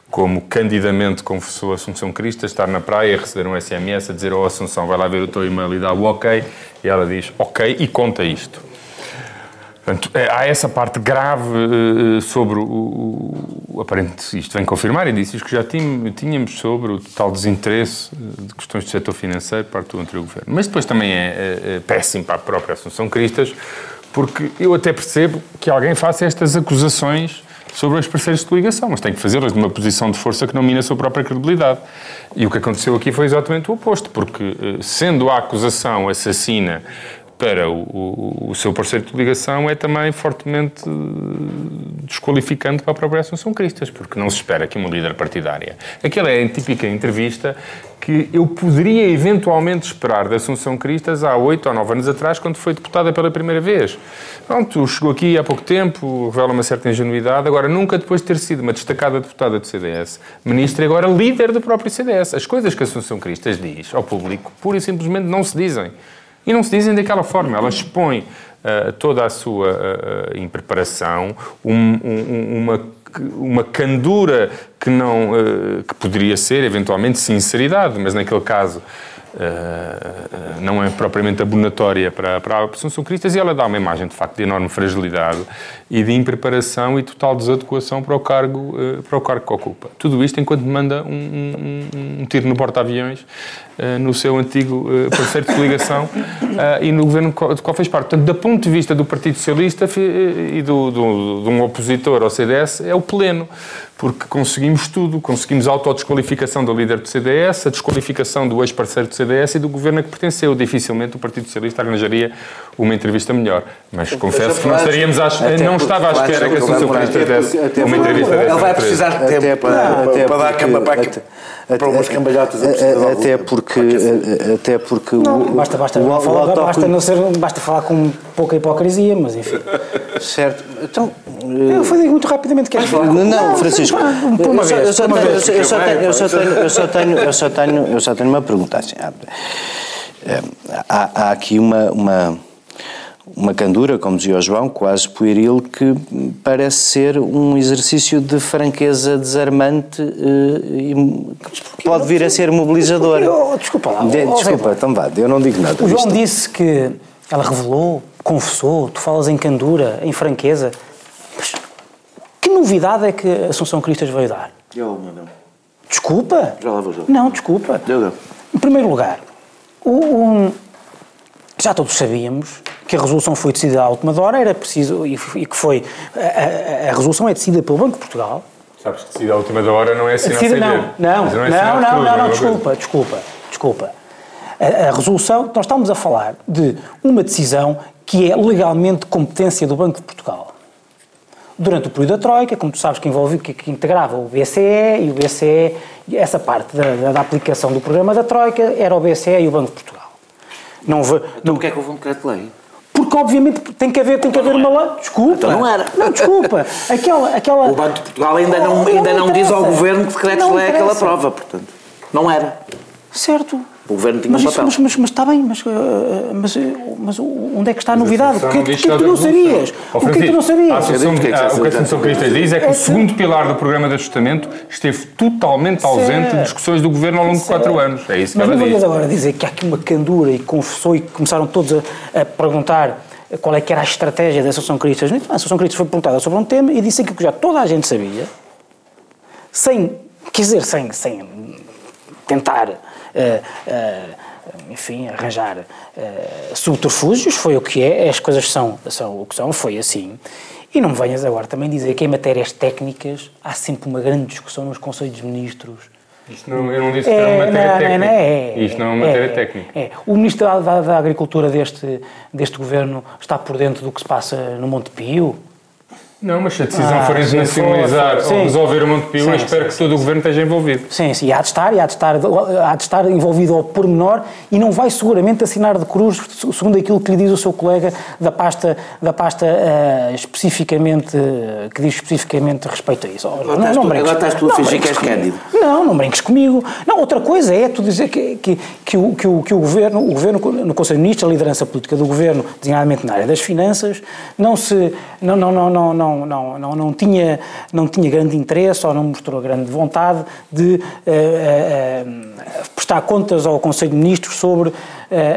como candidamente confessou Assunção Crista, estar na praia receber um SMS a dizer, oh Assunção, vai lá ver o teu e-mail e dá o ok, e ela diz, ok, e conta isto. Portanto, é, há essa parte grave uh, sobre o, o, aparente, isto vem confirmar indícios que já tínhamos sobre o total desinteresse eh, de questões do setor financeiro parte do anterior governo. Mas depois também é, é, é péssimo para a própria Assunção Cristas, porque eu até percebo que alguém faça estas acusações sobre os parceiros de coligação, mas tem que fazê-las numa posição de força que não mina a sua própria credibilidade. E o que aconteceu aqui foi exatamente o oposto, porque sendo a acusação assassina para o, o, o, seu parceiro de ligação é também fortemente desqualificante para a própria Assunção Cristas, porque não se espera que uma líder partidária. Aquela é a típica entrevista que eu poderia eventualmente esperar da Assunção Cristas há oito ou nove anos atrás, quando foi deputada pela primeira vez. Pronto, chegou aqui há pouco tempo, revela uma certa ingenuidade, agora nunca depois de ter sido uma destacada deputada do CDS, ministra e agora líder do próprio CDS. As coisas que a Assunção Cristas diz ao público, pura e simplesmente não se dizem. E não se dizem daquela forma, ela expõe uh, toda a sua uh, impreparação, um, um, uma, uma candura que, não, uh, que poderia ser, eventualmente, sinceridade, mas naquele caso Uh, não é propriamente abonatória para, para a Assunção Cristas e ela dá uma imagem, de facto, de enorme fragilidade e de impreparação e total desadequação para o cargo, uh, para o cargo que ocupa. Tudo isto enquanto manda um, um, um tiro no porta-aviões no seu antigo parceiro de coligação e no governo de qual fez parte. Portanto, do ponto de vista do Partido Socialista e do, do, de um opositor ao CDS, é o pleno porque conseguimos tudo, conseguimos a autodesqualificação do líder do CDS, a desqualificação do ex-parceiro do CDS e do governo a que pertenceu. Dificilmente o Partido Socialista arranjaria uma entrevista melhor. Mas confesso que não estaríamos à, não estava à espera que a Associação Comunista desse uma entrevista dessa. Ele vai precisar de tempo para, para dar cama para, para umas cambalhotas. Até porque... Até porque não, basta, basta, o, falar, o basta, não ser, basta falar com pouca hipocrisia, mas enfim. Certo. Então... Eu falei muito rapidamente. Queres falar? Não, Francisco. Eu só tenho eu só tenho eu só tenho uma pergunta assim. Há, há aqui uma, uma uma candura, como dizia o João, quase pueril, que parece ser um exercício de franqueza desarmante e pode vir a ser mobilizador. Desculpa lá. De, desculpa, então vá, eu não digo nada. O João disse que ela revelou, confessou, tu falas em candura, em franqueza. Mas que novidade é que a Assunção Cristas veio dar? Eu, não. Desculpa? Já lá vou já. Não, desculpa. Eu, não. Em primeiro lugar, o, o, já todos sabíamos que a resolução foi decidida à última hora, era preciso, e, e que foi, a, a, a, resolução é decidida pelo Banco de Portugal. Sabes que decidida à última hora não é assim decida, não, não, não, não, é não, não, não, não, desculpa, desculpa, desculpa. A, a resolução, nós estamos a falar de uma decisão que é legalmente competência do Banco de Portugal durante o período da Troika, como tu sabes que, envolve, que, que integrava o BCE e o BCE, essa parte da, da, da, aplicação do programa da Troika era o BCE e o Banco de Portugal. Não, então não, porque é que houve um decreto-lei? Porque, obviamente, tem que haver, tem que haver uma lei. Desculpa. Então não era. Não, desculpa. Aquela, aquela... O Banco de Portugal ainda não, ainda não, não diz ao Governo que decretos-lei é aquela prova, portanto. Não era. Certo. O governo tinha mas, um papel. Mas, mas, mas, está bem, mas, eh, mas, mas onde é que está a novidade? O que é que, que, tu não sabias? O que é que tu não sabias? o que a Associação Cristã diz é que o segundo pilar do programa de ajustamento esteve totalmente ausente de discussões do governo ao longo de quatro anos. É isso que mas ela diz. Mas não agora dizer que há aqui uma candura e confessou e começaram todos a, a perguntar qual é que era a estratégia da Associação Cristã. A Associação Cristã foi perguntada sobre um tema e disse aquilo que já toda a gente sabia, sem, quer dizer, sem, sem tentar... Uh, uh, enfim, arranjar uh, subterfúgios, foi o que é, as coisas são, são o que são, foi assim. E não me venhas agora também dizer que em matérias técnicas há sempre uma grande discussão nos Conselhos de Ministros. Isto não, eu não disse que era uma é, matéria não, técnica. Não, é, Isto não é uma matéria é, técnica. É. O Ministro da, da, Agricultura deste, deste governo está por dentro do que se passa no Monte Pio? Não, mas se a decisão ah, for internacionalizar ou resolver o Montepio, eu espero sim, que sim, todo o Governo esteja envolvido. Sim, sim, há de estar, e há de estar, há de estar envolvido ao pormenor e não vai seguramente assinar de cruz, segundo aquilo que lhe diz o seu colega da pasta, da pasta uh, especificamente, uh, que diz especificamente respeito a isso. Agora, não, não, agora estás tu a fingir que és cândido. Não, não brinques comigo. Não, outra coisa é tu dizer que, que, que, o, que, o, que o Governo, o Governo no Conselho de Ministros, a liderança política do Governo, designadamente na área das finanças, não se, não, não, não, não, não não, não, não, tinha, não tinha grande interesse ou não mostrou grande vontade de uh, uh, prestar contas ao Conselho de Ministros sobre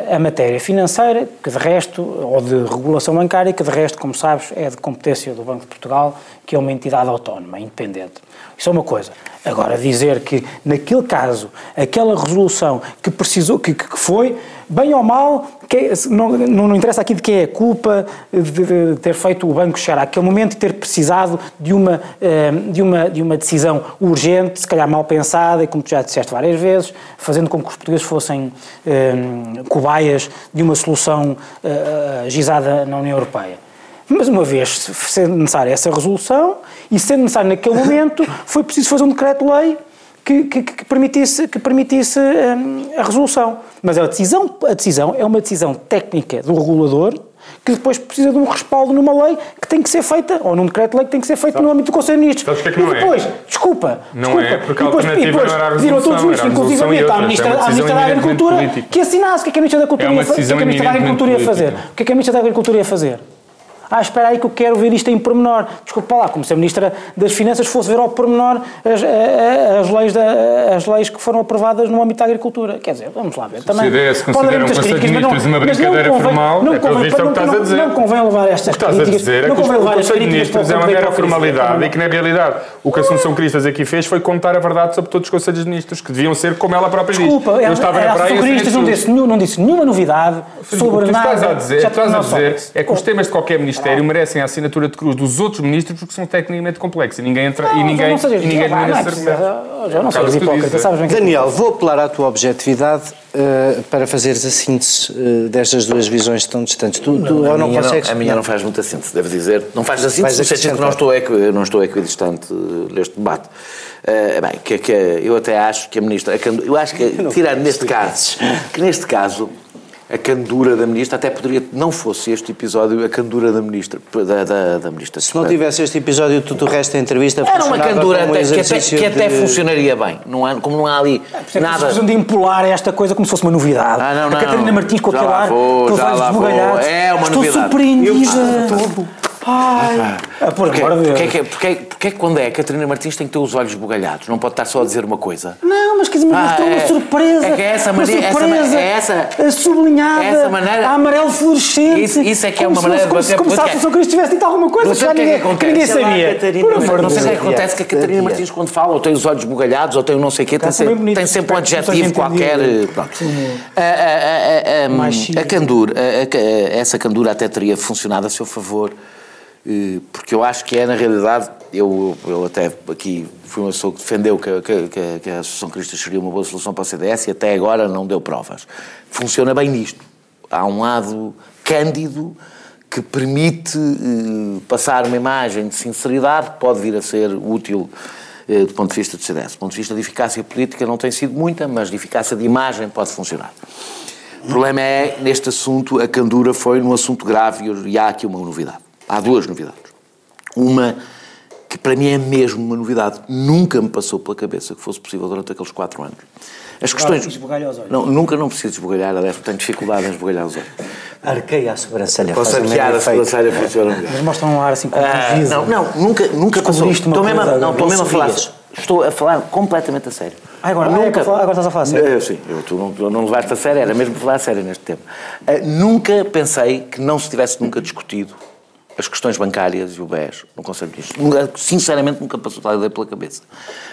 a matéria financeira, que de resto, ou de regulação bancária, que de resto, como sabes, é de competência do Banco de Portugal, que é uma entidade autónoma, independente. Isso é uma coisa. Agora, dizer que naquele caso, aquela resolução que precisou, que, que foi, bem ou mal, que, não, não, interessa aqui de quem é a culpa de, ter feito o banco chegar àquele momento e ter precisado de uma, eh, de, uma, de uma decisão urgente, se calhar mal pensada, e como tu já disseste várias vezes, fazendo com que os portugueses fossem um, eh, cobaias de uma solução uh, gizada na União Europeia. Mas uma vez sendo necessária essa resolução e sendo necessário naquele momento, foi preciso fazer um decreto-lei que, que, que, permitisse, que permitisse um, a resolução. Mas a decisão, a decisão é uma decisão técnica do regulador que depois precisa de um respaldo numa lei que tem que ser feita, ou num decreto-lei que tem que ser feito Sabe? no âmbito do Conselho de Ministros. Sabes que é que não e depois, é? desculpa, não desculpa, é, porque e depois, e depois pediram a todos os ministros, inclusivamente à Ministra, é à ministra da Agricultura, política. que assinasse o que é que a Ministra da é ia, fazer, o que é que a Ministra da Agricultura ia fazer. O que é que a Ministra da Agricultura ia fazer? Ah, espera aí que eu quero ver isto em pormenor. Desculpa lá, como se a Ministra das Finanças fosse ver ao pormenor as, as, as, leis, da, as leis que foram aprovadas no âmbito da agricultura. Quer dizer, vamos lá ver. Também, se a se considera um Conselho de Ministros uma brincadeira convém, formal, não é convém, é o que estás a dizer. Não convém levar estas críticas. O que estás a dizer é que o Conselho de Ministros é uma mera formalidade e que, na realidade, o que a Assunção Cristas aqui fez foi contar a verdade sobre todos os Conselhos de Ministros, que deviam ser como ela própria diz. Desculpa, eu estava na praia... Cristas não disse, não disse nenhuma novidade sobre nada... O que estás a dizer, estás a dizer é que os temas de qualquer Ministério merecem a assinatura de cruz dos outros ministros porque são tecnicamente complexos e ninguém entra não, e ninguém não seja, e ninguém não, não, é? já não sejas hipócrita, sabes bem Daniel, vou apelar à tua objetividade uh, para fazeres a síntese uh, destas duas visões tão distantes. Tu, tu não, ou não consegues... a minha não. faz muita síntese, devo dizer. Não faz a síntese, no sentido que não estou, equi, não estou equidistante neste debate. Uh, bem, que, que, eu até acho que a ministra... Eu acho que, tirando neste caso, que neste caso a candura da ministra, até poderia, não fosse este episódio, a candura da ministra. Da, da, da ministra Se não tivesse este episódio, tudo o resto da entrevista Era uma candura até, que, até, que até funcionaria bem. Não há, como não há ali é, nada. de impolar esta coisa como se fosse uma novidade. Ah, não, não, a Catarina Martins com aquele ar, aqueles olhos esbugalhados. É uma Estou novidade. surpreendida. Eu, Ai, ah, por amor de Deus. Porque, porque, porque, porque, quando é a Catarina Martins tem que ter os olhos bugalhados, não pode estar só a dizer uma coisa. Não, mas quer dizer, mas ah, é, uma surpresa. É que é essa maneira. Surpresa, é essa, a sublinhada, essa maneira, a amarelo fluorescente. Isso, isso é que é uma maneira de bater Como se a São Cristo tivesse dito alguma coisa que, ninguém, que, que ninguém sabia. Por não sei o que acontece que a Catarina Martins, quando fala, ou tem os olhos bugalhados, ou tem um não sei o quê, tem sempre um adjetivo qualquer. A candura, essa candura até teria funcionado a seu favor eh, porque eu acho que é, na realidade, eu, eu até aqui fui uma pessoa que defendeu que, que, que a Associação Cristã seria uma boa solução para o CDS e até agora não deu provas. Funciona bem nisto. Há um lado cândido que permite eh, passar uma imagem de sinceridade que pode vir a ser útil eh, do ponto de vista do CDS. Do ponto de vista de eficácia política não tem sido muita, mas de eficácia de imagem pode funcionar. O problema é, neste assunto, a candura foi num assunto grave e há aqui uma novidade. Há duas novidades. Uma que para mim é mesmo uma novidade. Nunca me passou pela cabeça que fosse possível durante aqueles quatro anos. As questões. Esbugalhar os olhos. Não, nunca não preciso esbugalhar, aliás, tenho dificuldade em esbugalhar os olhos. Arqueia a sobrancelha. Posso arquear a sobrancelha funciona Mas mostra um ar assim com ah, Não, não, nunca, nunca passou. Estou mesmo, não, estou mesmo a falar. Estou a falar completamente a sério. Ah, agora, nunca, ah, agora estás a falar a sério? Eu, sim, eu, tu não, não levaste a sério, era mesmo falar a sério neste tema. Uh, nunca pensei que não se tivesse nunca discutido as questões bancárias e o BES no Conselho de Ministros. Sinceramente, nunca passou tal ideia pela cabeça.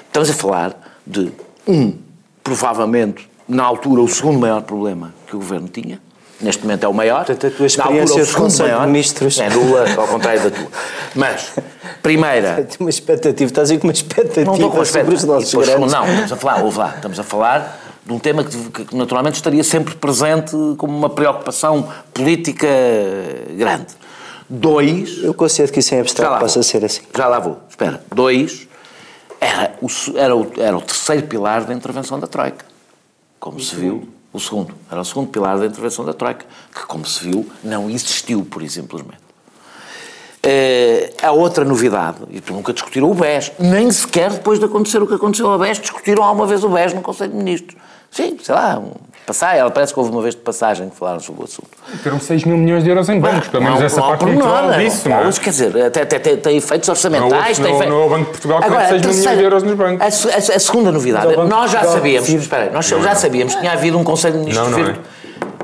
Estamos a falar de um, provavelmente, na altura, o segundo maior problema que o Governo tinha. Neste momento é o maior. Portanto, a tua experiência altura, o segundo maior, de Ministros... É nula, ao contrário da tua. Mas, primeira... Uma expectativa, estás a ir com uma expectativa não estou com sobre os nossos depois, Não, estamos a falar, ouve lá, estamos a falar de um tema que, que, naturalmente estaria sempre presente como uma preocupação política grande. Dois. Eu considero que isso é abstrato possa ser assim. Já lá vou. Espera. Dois. Era o, era, o, era o terceiro pilar da intervenção da Troika. Como se viu, o segundo. Era o segundo pilar da intervenção da Troika. Que, como se viu, não existiu, por simplesmente. Uh, a outra novidade, e nunca discutiram o BES, nem sequer depois de acontecer o que aconteceu ao BES, discutiram alguma vez o BES no Conselho de Ministros. Sim, sei lá, um, passar, ela parece que houve uma vez de passagem que falaram sobre o assunto. Teram 6 mil milhões de euros em bancos, pelo menos não, essa não parte muito disso, não, é? Quer dizer, até, até, até, tem efeitos orçamentais. Não, tem não, não é o Banco de Portugal que Agora, 6 mil milhões de euros nos bancos. A, a, a segunda novidade, nós já sabíamos, espera aí, nós já sabíamos que tinha havido um Conselho de Ministros virtual.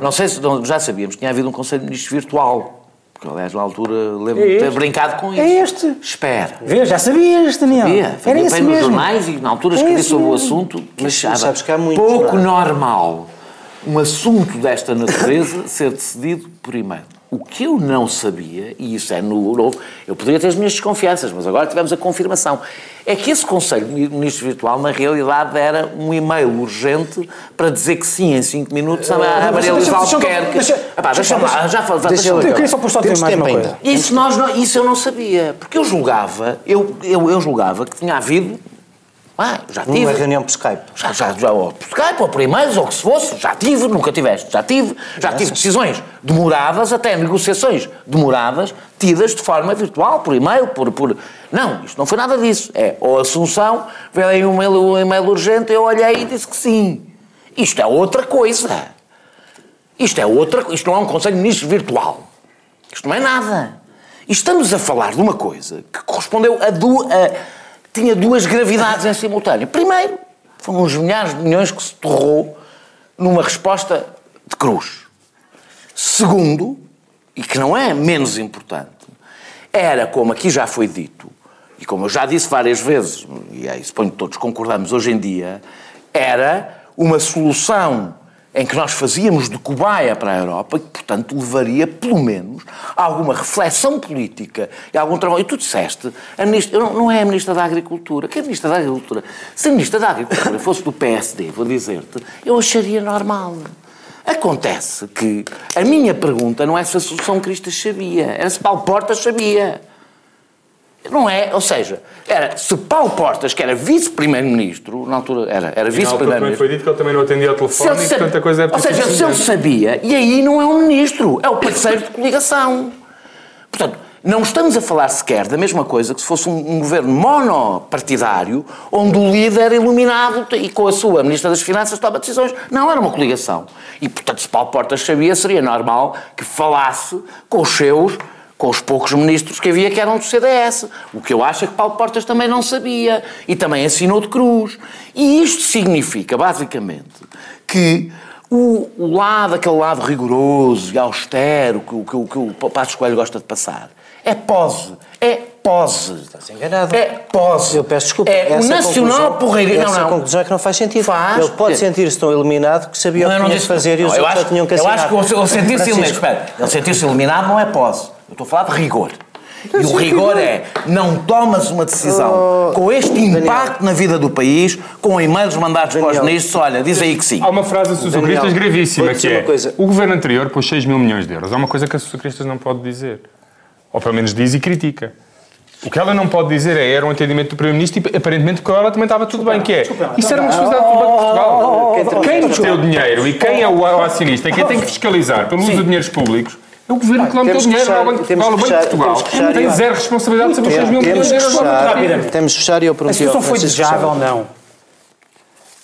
Não sei se já sabíamos que tinha havido um Conselho de Ministros virtual. Porque, aliás, na altura lembro-me é de ter brincado com é isso. É este. Espera. Vê, já sabias, Daniel. Sabia. Era esse mesmo. nos jornais e na altura é escrevi sobre o assunto. Mas sabes que há muito pouco normal um assunto desta natureza ser decidido por e-mail. O que eu não sabia, e isso é no novo, eu poderia ter as minhas desconfianças, mas agora tivemos a confirmação, é que esse Conselho de Ministros Virtual, na realidade, era um e-mail urgente para dizer que sim, em 5 minutos, a Maria Luísa Albuquerque... Deixa-me lá, já falo... Eu queria só só mais uma coisa. Isso, nós, isso eu não sabia, porque eu julgava, eu, eu, eu julgava que tinha havido ah, já tive. Numa reunião por Skype. Já, já, já, ou por Skype, ou por e-mails, ou que se fosse, já tive, nunca tiveste, já tive, já tive decisões demoradas, até negociações demoradas, tidas de forma virtual, por e-mail, por, por... Não, isto não foi nada disso. É, ou Assunção, veio aí um e-mail, um e-mail urgente, eu olhei e disse que sim. Isto é outra coisa. Isto é outra Isto não é um Conselho de Ministros virtual. Isto não é nada. E estamos a falar de uma coisa que correspondeu a, duas tinha duas gravidades em simultâneo. Primeiro, foram uns milhares de milhões que se torrou numa resposta de cruz. Segundo, e que não é menos importante, era, como aqui já foi dito, e como eu já disse várias vezes, e aí suponho que todos concordamos hoje em dia, era uma solução em que nós fazíamos de cobaia para a Europa que, portanto, levaria, pelo menos, a alguma reflexão política e algum trabalho. E tu disseste, a ministra, não é a Ministra da Agricultura, que é a Ministra da Agricultura. Se a Ministra da Agricultura fosse do PSD, vou dizer-te, eu acharia normal. Acontece que a minha pergunta não é se a Solução Cristas sabia, era se Paulo Portas sabia. Não é, ou seja, era, se Paulo Portas, que era vice-primeiro-ministro, na altura era, era vice-primeiro-ministro... foi dito que ele também não atendia ao telefone e, portanto, a coisa é Ou seja, se ele sabia, e aí não é um ministro, é o parceiro de coligação. Portanto, não estamos a falar sequer da mesma coisa que se fosse um, um, governo monopartidário, onde o líder iluminado e com a sua Ministra das Finanças toma decisões. Não, era uma coligação. E, portanto, se Paulo Portas sabia, seria normal que falasse com os seus com os poucos ministros que havia que eram do CDS. O que eu acho é que Paulo Portas também não sabia e também assinou de cruz. E isto significa, basicamente, que o, o lado, aquele lado rigoroso e austero que, que, que o Passos Coelho gosta de passar, é pose. É pose. Estás enganado. É pose. Eu peço desculpa. É o nacional porreiro. Essa não, não. conclusão é que não faz sentido. Faz. Ele pode sentir-se tão eliminado que sabia não, o que tinha de fazer e os outros só tinham que assinar. Eu acho que ele sentir-se eliminado, espera, ele sentir-se eliminado não é pose. Eu estou a falar de rigor. E o rigor é, não tomas uma decisão oh, com este impacto Daniel. na vida do país, com e-mails mandados Daniel. para os ministros, olha, diz aí que sim. Há uma frase dos socialistas gravíssima que é, o governo anterior pôs 6 mil milhões de euros. Há uma coisa que a socialistas não pode dizer. Ou pelo menos diz e critica. O que ela não pode dizer é era um entendimento do Primeiro-Ministro e aparentemente com ela também estava tudo bem, que é isso era uma responsabilidade do Banco de Portugal. Quem meteu o dinheiro e quem é o acionista, quem tem que fiscalizar pelo uso de dinheiros públicos é o governo que não meteu dinheiro, não é o Banco de Portugal. O Banco de Portugal tem zero responsabilidade sobre os 6 mil milhões de euros. Temos de fechar e eu prometi. A situação foi desejável ou não?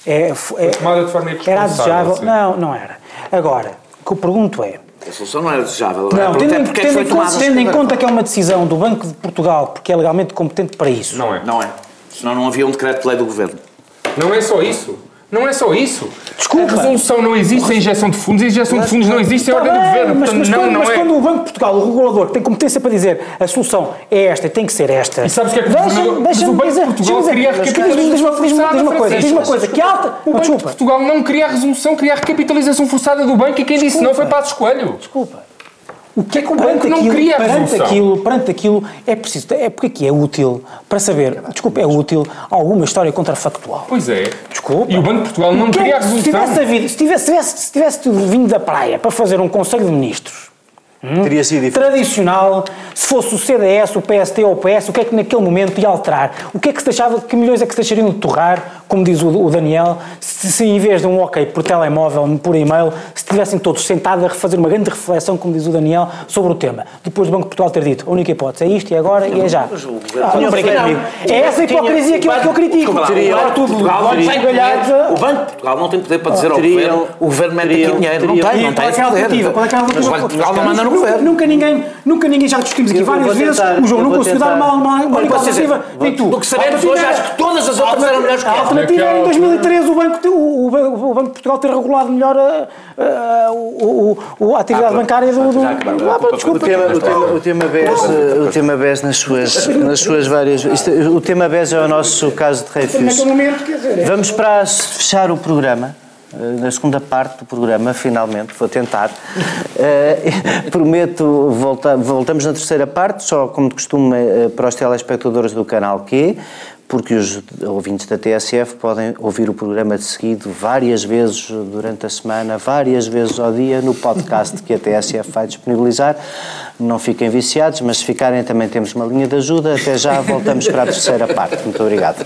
É, é, tomada de forma Era desejável? Não, não era. Agora, o que eu pergunto é, a solução não era desejável. Não, tendo, em, tendo, foi tomada tendo em conta que é uma decisão do Banco de Portugal, porque é legalmente competente para isso. Não é. Não é. Senão não havia um decreto de lei do Governo. Não é só isso. Não é só isso. Desculpa. A resolução não existe, a injeção de fundos, a injeção de fundos não existe, é ordem do governo. Mas, mas, não, quando, não mas é. quando o Banco de Portugal, o regulador, tem competência para dizer a solução é esta e tem que ser esta. E sabes o que é que deixa, o, deixa o Banco de Portugal queria a recapitalização Diz uma coisa, diz uma coisa, que alta. O Banco de Portugal não queria a resolução, queria a recapitalização forçada do banco e quem disse não foi para a escolho. Desculpa. O que é que o banco não aquilo, queria perante aquilo, perante aquilo é preciso, é porque aqui é útil para saber, desculpa, é útil alguma história contrafactual. Pois é. Desculpa. E o Banco de Portugal não queria a resolução. Se tivesse, havido, se, tivesse, se, tivesse, se tivesse vindo da praia para fazer um Conselho de Ministros Hum? Teria sido diferente. Tradicional, se fosse o CDS, o PST ou o PS, o que é que naquele momento ia alterar? O que é que se deixava, que milhões é que se deixariam de torrar, como diz o, o Daniel, se, se, em vez de um ok por telemóvel, por e-mail, se estivessem todos sentados a fazer uma grande reflexão, como diz o Daniel, sobre o tema. Depois do Banco de Portugal ter dito, a única hipótese é isto e agora e é já. Ah, não comigo. É essa hipócrisia que, eu critico. O Banco de Portugal não tem poder para dizer ao Governo, o Governo mete aqui dinheiro. Não tem, não tem. Qual é que é a alternativa? O Banco de Portugal não manda no Nunca ninguém, nunca ninguém já discutimos aqui várias vezes. O João não conseguiu dar uma, uma, uma alternativa. Nem tu. Do que sabemos hoje, acho que todas as outras eram melhores que A alternativa era em 2013 o Banco, o, o, Banco de Portugal ter regulado melhor a, a, o, o, a atividade bancária do. do ah, desculpa. O tema, BES, o tema BES nas suas, nas suas várias. Isto, o tema BES é o nosso caso de refis. Vamos para fechar o programa. Eh, na segunda parte do programa, finalmente, vou tentar. Uh, prometo, volta, voltamos na terceira parte, só como de costume, uh, para os telespectadores do canal Q, porque os ouvintes da TSF podem ouvir o programa de seguido várias vezes durante a semana, várias vezes ao dia, no podcast que a TSF vai disponibilizar. Não fiquem viciados, mas se ficarem também temos uma linha de ajuda. Até já, voltamos para a terceira parte. Muito obrigado.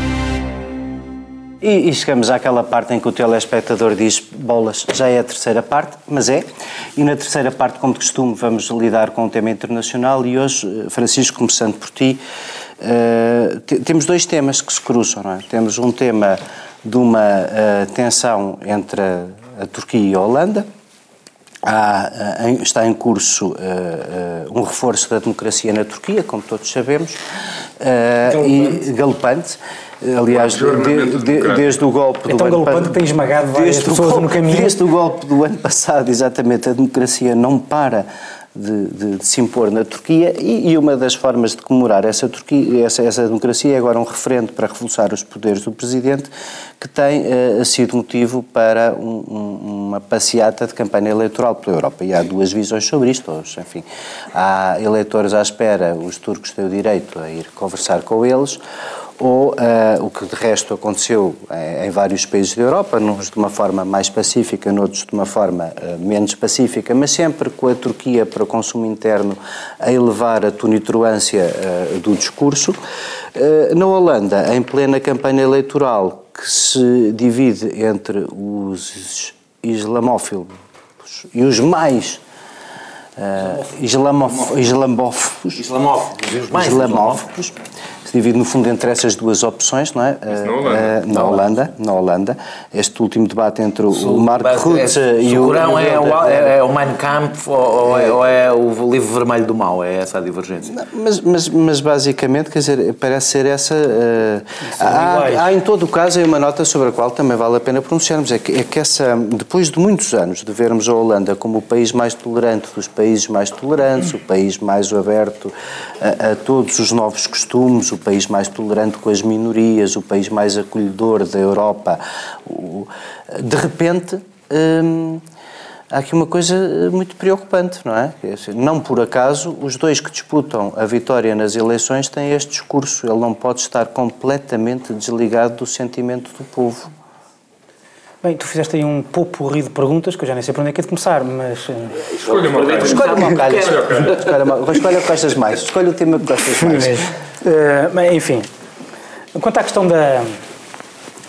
E, e, chegamos àquela parte em que o telespectador diz bolas, já é a terceira parte, mas é. E na terceira parte, como de costume, vamos lidar com um tema internacional e hoje, eh, Francisco, começando por ti, uh, temos dois temas que se cruzam, não é? Temos um tema de uma uh, tensão entre a, a, Turquia e a Holanda, Há, está em curso uh, uh, um reforço da democracia na Turquia, como todos sabemos, uh, e galopante. Aliás, de, de, desde o golpe do ano passado. tem esmagado várias pessoas golpe, no caminho. Desde o golpe do ano passado, exatamente, a democracia não para de, de, de, se impor na Turquia e, e, uma das formas de comemorar essa, Turquia, essa, essa democracia é agora um referendo para reforçar os poderes do Presidente que tem uh, sido motivo para um, um, uma passeata de campanha eleitoral pela Europa. E há duas visões sobre isto. Hoje, enfim, há eleitores à espera, os turcos têm o direito a ir conversar com eles, ou uh, o que de resto aconteceu em, em, vários países da Europa, uns de uma forma mais pacífica, noutros de uma forma uh, menos pacífica, mas sempre com a Turquia para consumo interno a elevar a tonitruância uh, do discurso. na Holanda, em plena campanha eleitoral, que se divide entre os islamófilos e os mais uh, islamófobos, islamófobos, islamófobos, islamófobos se divide no fundo entre essas duas opções, não é? na Holanda. Uh, na Holanda, na Holanda. Este último debate entre o, o Mark Rutte é, e o... O Corão é, o, é, é o Mein Kampf ou, ou, é, ou, é, o livro vermelho do mal? É essa a divergência? Não, mas, mas, mas, basicamente, quer dizer, parece ser essa... Uh, há, há, em todo o caso uma nota sobre a qual também vale a pena pronunciarmos, é que, é que essa, depois de muitos anos de vermos a Holanda como o país mais tolerante dos países mais tolerantes, o país mais aberto a, a todos os novos costumes, o país mais tolerante com as minorias, o país mais acolhedor da Europa. De repente, hum, há aqui uma coisa muito preocupante, não é? Não por acaso, os dois que disputam a vitória nas eleições têm este discurso. Ele não pode estar completamente desligado do sentimento do povo. Bem, tu fizeste aí um pouco de perguntas que eu já nem sei para onde é que é de começar, mas. Eh, escolha uma calha. Escolha uma calha. Escolha o que gostas mais. Escolha o tema que gostas mais. Uh, enfim, quanto à questão da,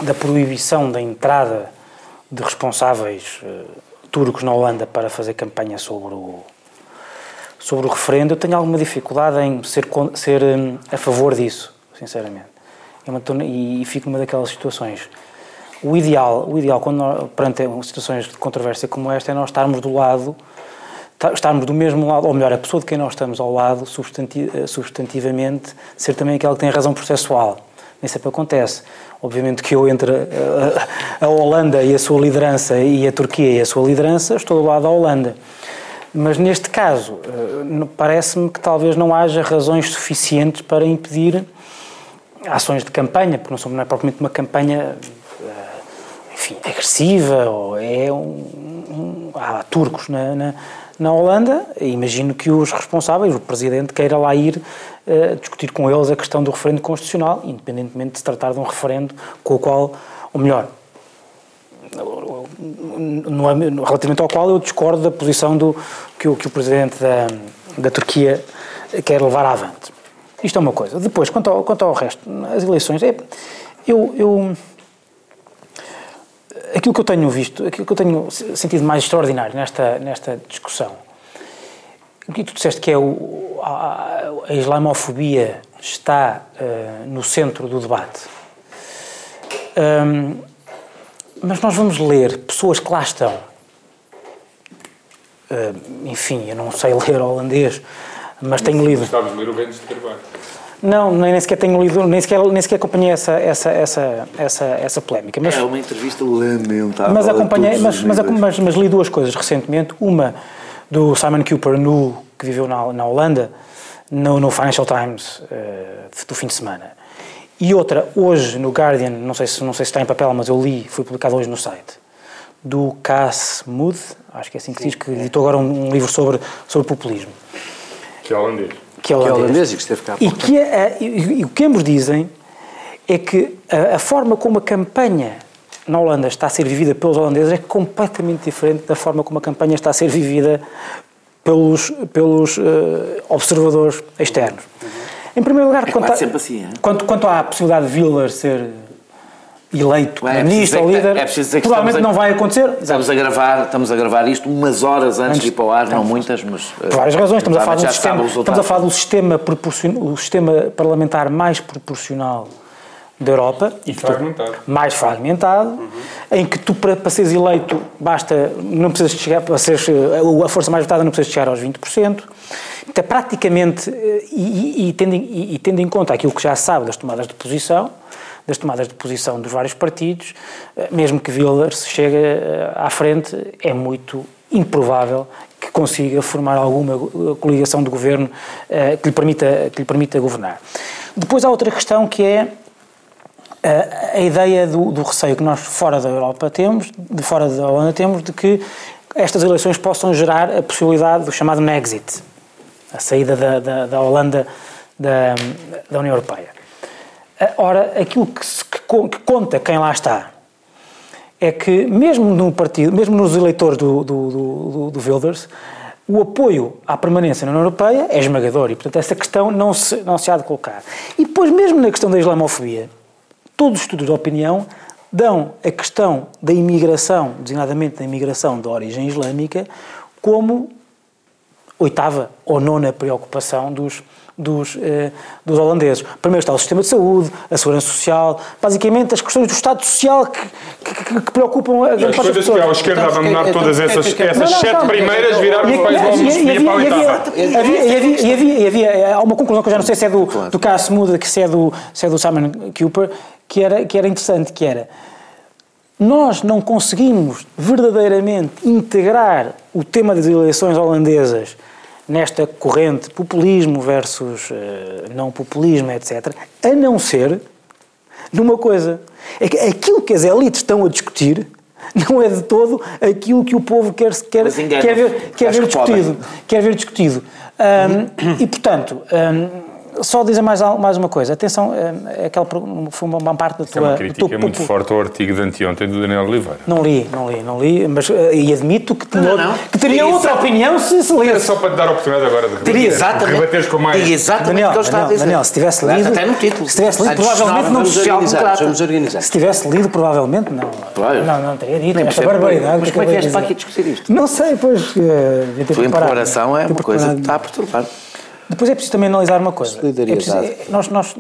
da proibição da entrada de responsáveis uh, turcos na Holanda para fazer campanha sobre o, sobre o referendo, eu tenho alguma dificuldade em ser, ser um, a favor disso, sinceramente. É uma, e fico numa daquelas situações o ideal, o ideal quando nós, perante situações de controvérsia como esta é nós estarmos do lado, estarmos do mesmo lado, ou melhor, a pessoa de quem nós estamos ao lado, eh, substantivamente, ser também aquela que tem razão processual. Nem sempre acontece. Obviamente que eu entre a, a, Holanda e a sua liderança e a Turquia e a sua liderança, estou do lado da Holanda. Mas neste caso, eh, parece-me que talvez não haja razões suficientes para impedir ações de campanha, porque não, somos, não é propriamente uma campanha enfim, agressiva, ou é um, um há turcos na, na, na, Holanda, imagino que os responsáveis, o Presidente, queira lá ir uh, discutir com eles a questão do referendo constitucional, independentemente de se tratar de um referendo com o qual, ou melhor, no, é, relativamente ao qual eu discordo da posição do, que, o, que o Presidente da, da Turquia quer levar avante. Isto é uma coisa. Depois, quanto ao, quanto ao resto, as eleições, é, eu, eu aquilo que eu tenho visto, aquilo que eu tenho sentido mais extraordinário nesta, nesta discussão, o que tu disseste que é o, a, a islamofobia está uh, no centro do debate. Um, mas nós vamos ler pessoas que lá estão. Uh, enfim, eu não sei ler holandês, mas tenho lido. Sabes ler o de Carvalho. Não, nem sequer tenho lido, nem sequer, nem sequer acompanhei essa, essa, essa, essa, essa polémica. Mas, é uma entrevista lamentável. Mas acompanhei, mas, mas, mas, mas, li duas coisas recentemente. Uma do Simon Cooper, no, que viveu na, na Holanda, no, no Financial Times uh, do fim de semana. E outra, hoje, no Guardian, não sei, se, não sei se está em papel, mas eu li, foi publicado hoje no site, do Cass Mood, acho que é assim que Sim, diz, que editou agora um, um livro sobre, sobre populismo. Que é holandês que é holandês. Que é holandês e que esteve cá e, que é, e, e, o que ambos dizem é que a, a, forma como a campanha na Holanda está a ser vivida pelos holandeses é completamente diferente da forma como a campanha está a ser vivida pelos, pelos uh, observadores externos. Uhum. Em primeiro lugar, é quanto, a, assim, quanto, quanto à possibilidade de Willer ser eleito é, ministro ou líder, é provavelmente a, não vai acontecer. Estamos a, gravar, estamos a gravar isto umas horas antes, antes de ir para o ar, não muitas, mas... Por várias razões, estamos a falar, do sistema, estamos a falar do sistema, o sistema parlamentar mais proporcional da Europa. E fragmentado. Mais fragmentado, uhum. em que tu, para, para seres eleito, basta, não precisas chegar, para seres a força mais votada, não precisas chegar aos 20%. Então, praticamente, e, e, e, tendo, e, e tendo em conta aquilo que já se sabe das tomadas de posição, das tomadas de posição dos vários partidos, eh, mesmo que Wilders chegue eh, à frente, é muito improvável que consiga formar alguma eh, coligação de governo que lhe permita, que lhe permita governar. Depois há outra questão que é a, ideia do, do, receio que nós fora da Europa temos, de fora da Holanda temos, de que estas eleições possam gerar a possibilidade do chamado Nexit, a saída da, da, da Holanda da, da União Europeia. Ora, aquilo que, se, que, que conta quem lá está é que, mesmo no partido, mesmo nos eleitores do, do, do, do Wilders, o apoio à permanência na União Europeia é esmagador e, portanto, essa questão não se, não se há de colocar. E depois, mesmo na questão da islamofobia, todos os estudos de opinião dão a questão da imigração, designadamente da imigração de origem islâmica, como oitava ou nona preocupação dos, dos, eh, dos holandeses. Primeiro está o sistema de saúde, a segurança social, basicamente as questões do Estado social que, que, que preocupam a grande parte das pessoas. a esquerda então, abandonar então, todas essas, essas não, não, sete não, primeiras, virar os países vão subir para a oitava. E havia, havia, há uma conclusão que eu já não sei se é do, do Cass Muda, que se é do, se é do Simon Cooper, que era, que era interessante, que era nós não conseguimos verdadeiramente integrar o tema das eleições holandesas nesta corrente populismo versus uh, não populismo, etc., a não ser numa coisa. É que aquilo que as elites estão a discutir não é de todo aquilo que o povo quer, quer, quer ver, quer ver discutido. Quer ver discutido. E, portanto, um, só dizer mais, mais uma coisa. Atenção, é, é aquela foi uma parte da tua... É uma crítica muito forte ao artigo de anteontem do Daniel Oliveira. Não li, não li, não li, mas eh, e admito que, não, não. que teria outra opinião se se lesse. só para te dar a oportunidade agora de teria exatamente, rebateres com mais... exatamente Daniel, o que ele está Daniel, a dizer. Daniel, se tivesse lido... Até no título. Se tivesse lido, provavelmente não... Vamos organizar, vamos organizar. Se tivesse lido, provavelmente não. Claro. Não, não teria dito esta barbaridade. Mas como é que vieste para aqui discutir isto? Não sei, pois... Uh, Tua preparação é uma coisa que está a perturbar. Depois é preciso também analisar uma coisa. É preciso, nós, nós,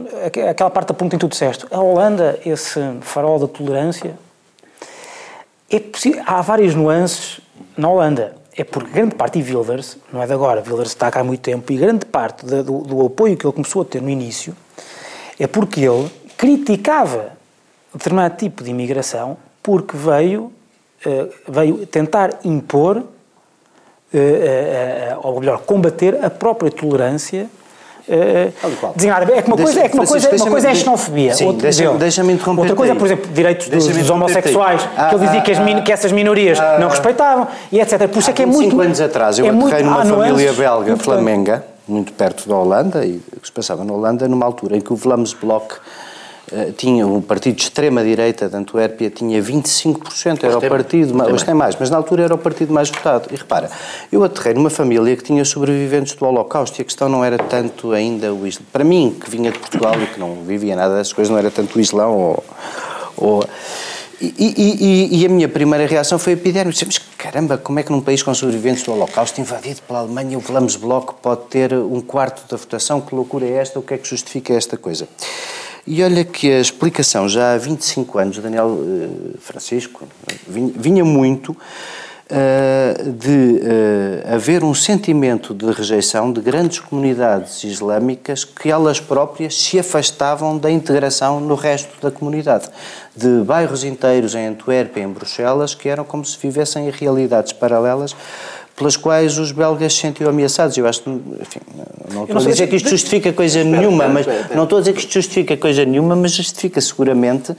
aquela parte da ponta em tudo disseste. A Holanda, esse farol da tolerância, é preciso, há várias nuances na Holanda. É porque grande parte, e Wilders, não é de agora, Wilders está cá há muito tempo, e grande parte do, do apoio que ele começou a ter no início é porque ele criticava determinado tipo de imigração porque veio, eh, veio tentar impor ou melhor, combater a própria tolerância designada. É que uma coisa é, que uma coisa, uma coisa é a xenofobia. Sim, deixa-me deixa interromper. Outra coisa é, por exemplo, direitos dos, dos homossexuais, ah, que ele dizia ah, que, as, ah, que essas minorias ah, não respeitavam e etc. Por isso é que é muito. Cinco anos atrás eu é aterrei numa família belga flamenga, muito perto da Holanda, e que se passava na Holanda, numa altura em que o Vlaams Blok eh, tinha um partido de extrema-direita de Antuérpia, tinha 25%, era o partido, hoje tem mais, mas na altura era o partido mais votado. E repara, eu aterrei numa família que tinha sobreviventes do Holocausto e a questão não era tanto ainda o Islão. Para mim, que vinha de Portugal e que não vivia nada dessas coisas, não era tanto o Islão ou... ou e, e, e, a minha primeira reação foi epidérmica. Mas caramba, como é que num país com sobreviventes do Holocausto, invadido pela Alemanha, o Vlaams Bloco pode ter um quarto da votação? Que loucura é esta? O que é que justifica esta coisa? E olha que a explicação, já há 25 anos, Daniel uh, Francisco vinha, vinha muito uh, de uh, haver um sentimento de rejeição de grandes comunidades islâmicas que elas próprias se afastavam da integração no resto da comunidade. De bairros inteiros em Antuérpia, em Bruxelas, que eram como se vivessem em realidades paralelas pelas quais os belgas se sentiam ameaçados. Eu acho que, enfim, não estou a dizer que isto justifica coisa nenhuma, mas não estou a dizer que isto justifica coisa nenhuma, mas justifica seguramente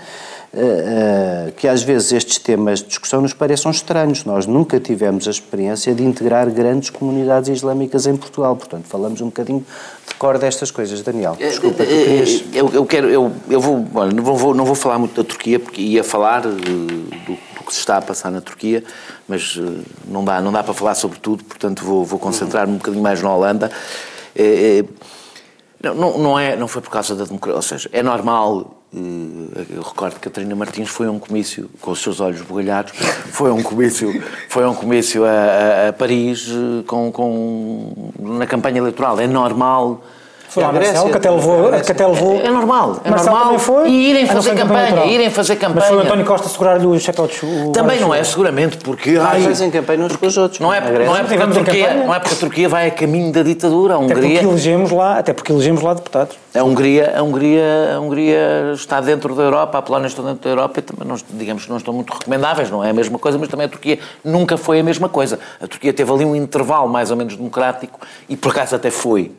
que às vezes estes temas de discussão nos pareçam estranhos. Nós nunca tivemos a experiência de integrar grandes comunidades islâmicas em Portugal, portanto, falamos um bocadinho de cor destas coisas. Daniel, eh, desculpa, tu querias... Eu, eu quero, eu, eu vou, olha, não vou, não vou falar muito da Turquia, porque ia falar do, do que se está a passar na Turquia, mas não dá, não dá para falar sobre tudo, portanto vou, vou concentrar-me um bocadinho mais na Holanda. É, é, não, não, é, não foi por causa da democracia, ou seja, é normal. Eu recordo que Catarina Martins foi a um comício, com os seus olhos bugalhados, foi a um comício, foi a, um comício a, a, a Paris com, com, na campanha eleitoral. É normal foi lá Marcelo, que até levou, que até levou. É normal, é Marcelo normal. Foi, e irem fazer campanha, irem fazer campanha. Mas foi o António Costa segurar-lhe o chapéu de chuva. Também não é, seguramente, porque. Ai, fazem campanha uns com os outros. Não é, não, é porque a Turquia, não é porque a Turquia vai a caminho da ditadura. A Hungria. Até porque elegemos lá, até porque elegemos lá deputados. A Hungria, a Hungria, a Hungria está dentro da Europa, a Polónia está dentro da Europa e também, não, digamos que não estão muito recomendáveis, não é a mesma coisa, mas também a Turquia nunca foi a mesma coisa. A Turquia teve ali um intervalo mais ou menos democrático e por acaso até foi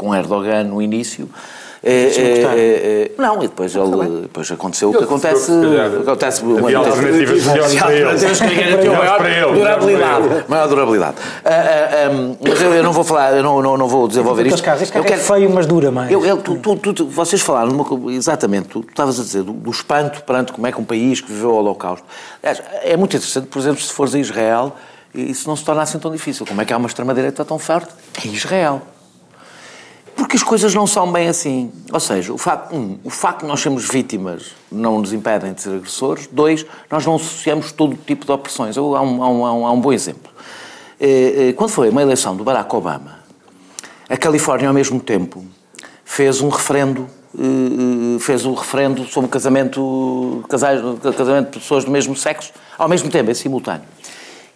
com Erdogan no início, É, é, é, não, e depois, ele, depois aconteceu o que acontece. acontece Havia alternativas melhores para ele. Durabilidade. Maior durabilidade. Mas eu não vou falar, eu não, não, não vou desenvolver isto. Este eu quero, é feio, mas dura mais. Eu, eu, tu, tu, tu, vocês falaram uma, exatamente, tu estavas a dizer do, do espanto perante como é que um país que viveu o Holocausto. É muito interessante, por exemplo, se fores a Israel, isso não se torna assim tão difícil. Como é que há uma extrema-direita tão forte? Em Israel. Porque as coisas não são bem assim. Ou seja, o facto, um, o facto de nós sermos vítimas não nos impedem de ser agressores. Dois, nós não associamos todo tipo de opressões. Eu, há, um, há, um, há um bom exemplo. Eh, eh, quando foi uma eleição do Barack Obama, a Califórnia, ao mesmo tempo, fez um referendo eh, fez um referendo sobre o casamento, casais, casamento de pessoas do mesmo sexo, ao mesmo tempo, em simultâneo.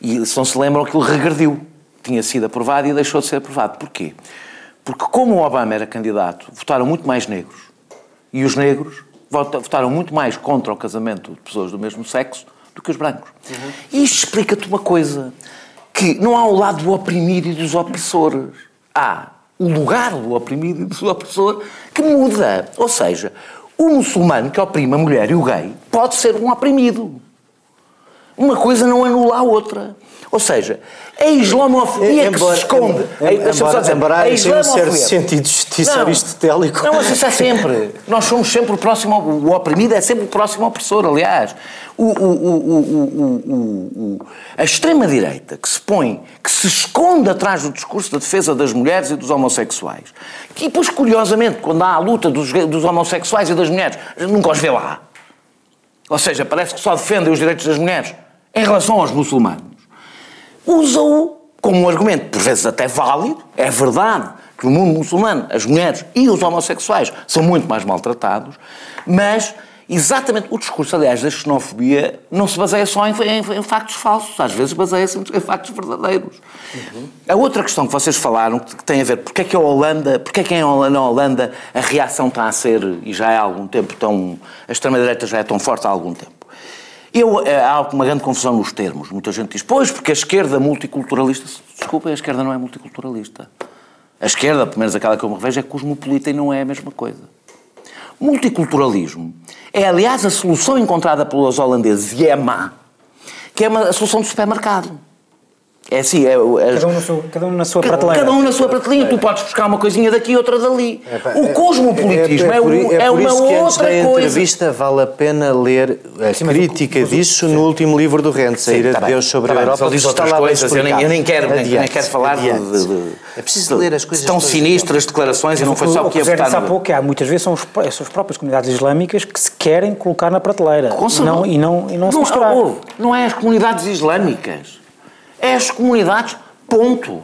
E se não se lembram, aquilo regrediu. Tinha sido aprovado e deixou de ser aprovado. Porquê? Porque, como o Obama era candidato, votaram muito mais negros. E os negros votaram muito mais contra o casamento de pessoas do mesmo sexo do que os brancos. Uhum. E isto explica-te uma coisa: que não há o lado do oprimido e dos opressores. Há o lugar do oprimido e do opressor que muda. Ou seja, o muçulmano que oprime a mulher e o gay pode ser um oprimido. Uma coisa não anula a outra. Ou seja, a islamofobia que se esconde. Embora, dizer, embora a islamofobia. um certo sentido de justiça não, aristotélico. Não, mas isso é sempre. Nós somos sempre o próximo. O oprimido é sempre o próximo opressor, aliás. O, o, o, a extrema-direita que se põe, que se esconde atrás do discurso da defesa das mulheres e dos homossexuais. Que depois, curiosamente, quando há a luta dos, dos homossexuais e das mulheres, nunca os vê lá. Ou seja, parece que só defendem os direitos das mulheres em relação aos muçulmanos, usa-o como um argumento, por vezes até válido, é verdade que no mundo muçulmano as mulheres e os homossexuais são muito mais maltratados, mas exatamente o discurso, aliás, da xenofobia não se baseia só em, em, em factos falsos, às vezes baseia-se em, factos verdadeiros. Uhum. A outra questão que vocês falaram, que tem a ver, porque é que a Holanda, porque é que na Holanda a reação está a ser, e já há algum tempo, tão, a extrema-direita já é tão forte há algum tempo. Eu, eh, há uma grande confusão nos termos. Muita gente diz, pois, porque a esquerda multiculturalista. Desculpem, a esquerda não é multiculturalista. A esquerda, pelo menos aquela que eu me revejo, é cosmopolita e não é a mesma coisa. Multiculturalismo é, aliás, a solução encontrada pelos holandeses, e é má, que é uma, a solução do supermercado. É assim, é, é, cada, um seu, cada, um na sua prateleira. Cada um na sua prateleira. Tu podes buscar uma coisinha daqui e outra dali. É, o cosmopolitismo é, é, é, é, é uma isso que outra da coisa. entrevista vale a pena ler a sim, crítica o, disso sim. no último livro do Renz, A Ira tá de Deus sobre tá a Europa. Ele diz outras coisas, eu nem, eu nem quero, nem, nem quero falar de, de, É preciso ler as coisas. Tão sinistras declarações e não foi só o que ia votar. há pouco há muitas vezes são, os, as próprias comunidades islâmicas que se querem colocar na prateleira. Não, e e não se misturar. Não é as comunidades islâmicas. É as comunidades Ponto.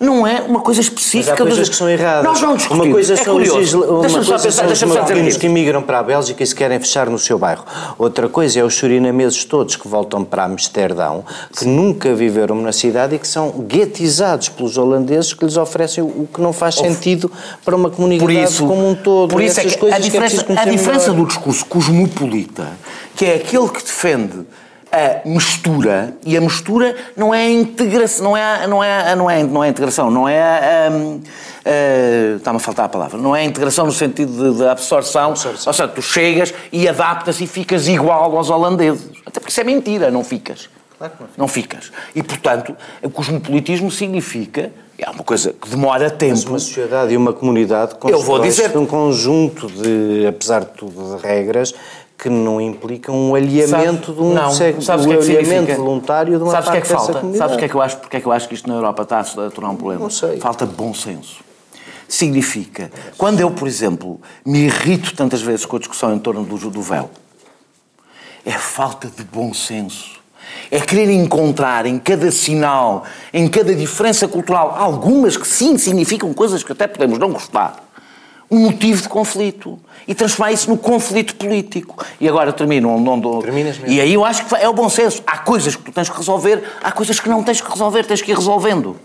Não é uma coisa específica. Mas há coisas dos... que são erradas. Nós não discutimos. Uma coisa é são curioso. os, isla... uma coisa pensar, são os marroquinos que imigram para a Bélgica e se querem fechar no seu bairro. Outra coisa é os surinameses todos que voltam para Amsterdão, que Sim. nunca viveram na cidade e que são guetizados pelos holandeses que lhes oferecem o que não faz sentido para uma comunidade isso, como um todo. Por isso é que a diferença, que é a diferença do discurso cosmopolita, que é aquele que defende a mistura, e a mistura não é a integração, não é, não é, não é, não é a integração, não é a, a, está-me a faltar a palavra, não é a integração no sentido de, de absorção, absorção, ou seja, tu chegas e adaptas e ficas igual aos holandeses, até porque isso é mentira, não ficas. Claro que não, não ficas. E, portanto, o cosmopolitismo significa é uma coisa que demora tempo. Mas uma sociedade e uma comunidade dizer um conjunto de, apesar de tudo, de regras que não implicam um alheamento Sabe, de um não, sabes um que é que alheamento voluntário de uma sabes parte que é que falta? Comunidade. Sabes que é que eu acho, porque é que eu acho que isto na Europa está a tornar um problema? Não sei. Falta bom senso. Significa, quando eu, por exemplo, me irrito tantas vezes com a discussão em torno do, do véu, é falta de bom senso. É querer encontrar em cada sinal, em cada diferença cultural, algumas que sim significam coisas que até podemos não gostar, um motivo de conflito e transformar isso no conflito político. E agora termino. Não, não, Terminas mesmo. E aí eu acho que é o bom senso. Há coisas que tu tens que resolver, há coisas que não tens que resolver, tens que ir resolvendo.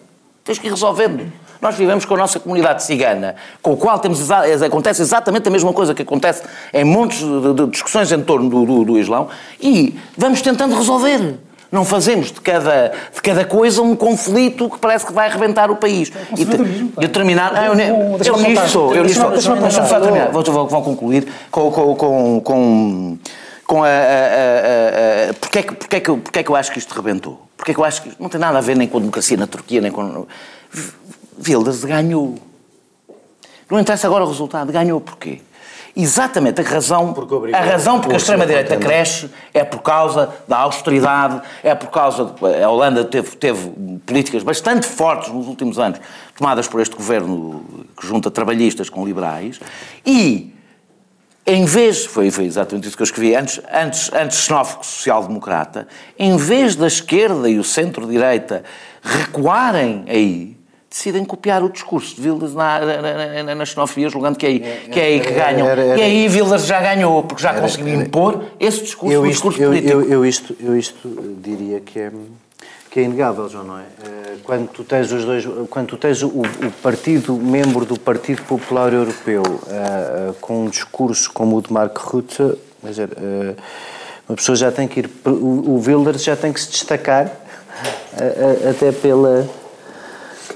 Tens que ir resolvendo. Nós vivemos com a nossa comunidade cigana, com a qual temos, acontece exatamente a mesma coisa que acontece em montes de discussões em torno do, do, do Islão, e vamos tentando resolver. Não fazemos de cada, de cada coisa um conflito que parece que vai arrebentar o país. É e, e terminar. Ah, eu, eu, eu nisto sou. Eu nisto sou. Deixa-me só terminar. Vou, vou, vou concluir com, com, com, com, com a. a, a, a porque, é que, porque, é que, porque é que eu acho que isto rebentou? Porque é que eu acho que não tem nada a ver nem com a democracia na Turquia, nem com. Wilders ganhou. Não interessa agora o resultado. Ganhou porquê? Exatamente, a razão, a razão porque a extrema-direita cresce é por causa da austeridade, é por causa. De, a Holanda teve, teve políticas bastante fortes nos últimos anos, tomadas por este governo que junta trabalhistas com liberais, e em vez, foi, foi exatamente isso que eu escrevi antes, antes, antes xenófobo social-democrata, em vez da esquerda e o centro-direita recuarem aí, decidem copiar o discurso de Wilders na, na, na, na xenofobia, julgando que é aí que, é aí que ganham. Era, era, e aí Wilders já ganhou, porque já era, conseguiu impor esse discurso, eu isto, discurso eu, político. Eu, eu, isto, eu isto diria que é, que é inegável, João, não é? Eh, quando tu tens os dois, quando tu tens o, o partido, membro do Partido Popular Europeu, uh, uh, com um discurso como o de Mark Rutte, uh, uma pessoa já tem que ir, o, o Wilders já tem que se destacar, até pela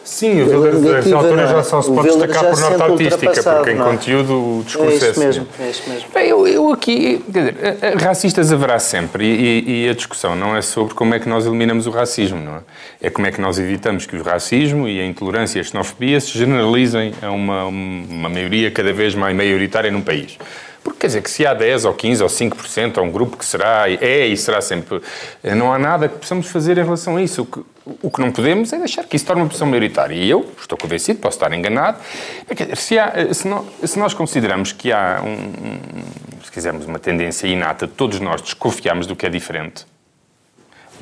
Sim, o altura, já só se pode destacar por nota artística, porque em. É? conteúdo o discurso é, isso mesmo, é isso mesmo. Bem, eu, eu, aqui, quer dizer, racistas haverá sempre e, e, a discussão não é sobre como é que nós eliminamos o racismo, não é? É como é que nós evitamos que o racismo e a intolerância e a xenofobia se generalizem a uma, uma maioria cada vez mais maioritária num país. Porque quer dizer que se há 10 ou 15 ou 5% a um grupo que será, é e será sempre, eh, não há nada que possamos fazer em relação a isso. O que, o que não podemos é deixar que isso torne uma posição maioritária. E eu estou convencido, posso estar enganado, dizer, se, há, eh, se, nós, se, nós, consideramos que há, um, se quisermos, uma tendência inata todos nós desconfiarmos do que é diferente,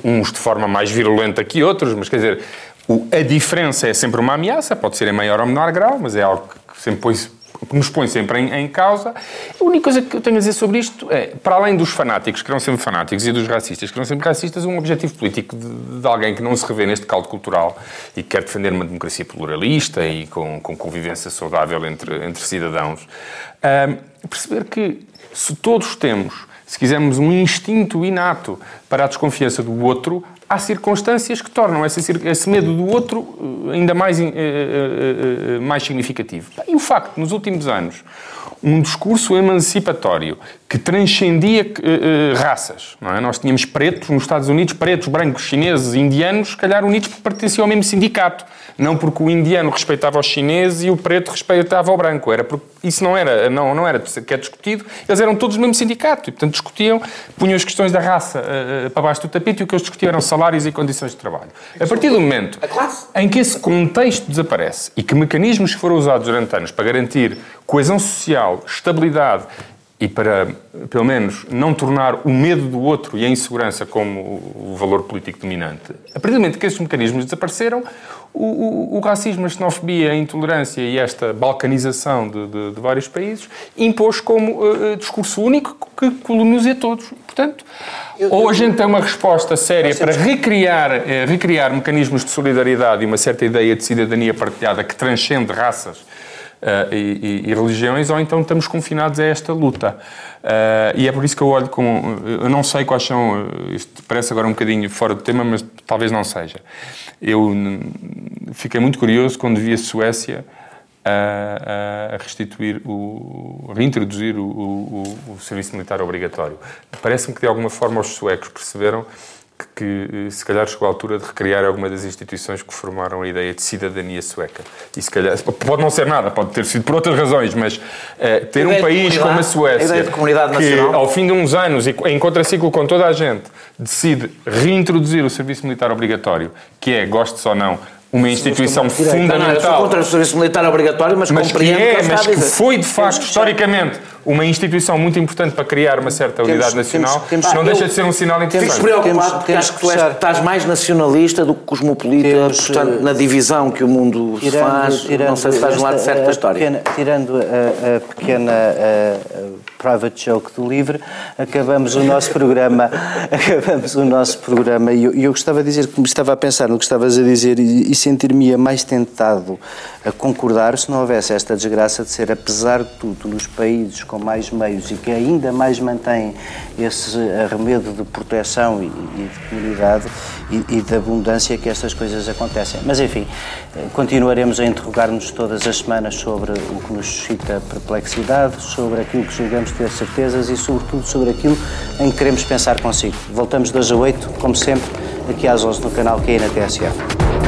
uns de forma mais virulenta que outros, mas quer dizer, o, a diferença é sempre uma ameaça, pode ser em maior ou menor grau, mas é algo que sempre põe que nos põe sempre em, em, causa. A única coisa que eu tenho a dizer sobre isto é, para além dos fanáticos, que não sempre fanáticos, e dos racistas, que não sempre racistas, um objetivo político de, de, alguém que não se revê neste caldo cultural e que quer defender uma democracia pluralista e com, com convivência saudável entre, entre cidadãos, um, perceber que se todos temos, se quisermos, um instinto inato para a desconfiança do outro, há circunstâncias que tornam esse, esse medo do outro eh, ainda mais, eh, eh, mais significativo. E o facto, nos últimos anos, um discurso emancipatório que transcendia uh, uh, raças. É? Nós tínhamos pretos nos Estados Unidos, pretos, brancos, chineses, indianos, se calhar unidos porque pertenciam ao mesmo sindicato. Não porque o indiano respeitava os chineses e o preto respeitava o branco. Era porque isso não era, não, não era que é discutido. Eles eram todos do mesmo sindicato e, portanto, discutiam, punham as questões da raça uh, para baixo do tapete e o que eles discutiam eram salários e condições de trabalho. A partir do momento em que esse contexto desaparece e que mecanismos que foram usados durante anos para garantir coesão social, estabilidade e para, pelo menos, não tornar o medo do outro e a insegurança como o valor político dominante. A partir do momento que esses mecanismos desapareceram, o, o, o racismo, a xenofobia, a intolerância e esta balcanização de, de, de vários países impôs como uh, discurso único que coloniza todos. Portanto, eu, ou a gente tem uma resposta séria para recriar, uh, recriar mecanismos de solidariedade e uma certa ideia de cidadania partilhada que transcende raças Uh, e, e, religiões, ou então estamos confinados a esta luta. Uh, e é por isso que eu olho com. Eu não sei quais são. Isto parece agora um bocadinho fora do tema, mas talvez não seja. Eu fiquei muito curioso quando vi a Suécia a, a restituir, o, a reintroduzir o, o, o serviço militar obrigatório. Parece-me que de alguma forma os suecos perceberam que, que, se calhar chegou a altura de recriar alguma das instituições que formaram a ideia de cidadania sueca. E se calhar, pode não ser nada, pode ter sido por outras razões, mas uh, ter um país como a Suécia, a que ao fim de uns anos, e em contraciclo com toda a gente, decide reintroduzir o serviço militar obrigatório, que é, goste ou não, uma instituição fundamental. Não, eu sou contra o serviço militar obrigatório, mas, mas compreendo que é, que mas que foi de facto historicamente uma instituição muito importante para criar uma certa temos, unidade nacional, temos, temos, não deixa de ser um sinal interessante. Fico preocupado porque acho que tu és, estás mais nacionalista do que cosmopolita, portanto, na divisão que o mundo tirando, faz, tirando, não sei se estás um lado de certa história. Pequena, tirando a, a pequena a, a private joke do Livre, acabamos o nosso programa, acabamos o nosso programa e eu, eu gostava de dizer, como estava a pensar no que estavas a dizer e, e sentir-me mais tentado a concordar se não houvesse esta desgraça de ser, apesar de tudo, nos países com com mais meios e que ainda mais mantêm esse arremedo de proteção e, e de comunidade e, e de abundância que estas coisas acontecem. Mas, enfim, continuaremos a interrogar-nos todas as semanas sobre o que nos suscita perplexidade, sobre aquilo que julgamos ter certezas e, sobretudo, sobre aquilo em que queremos pensar consigo. Voltamos hoje a 8, como sempre, aqui às 11 no canal que é na TSF.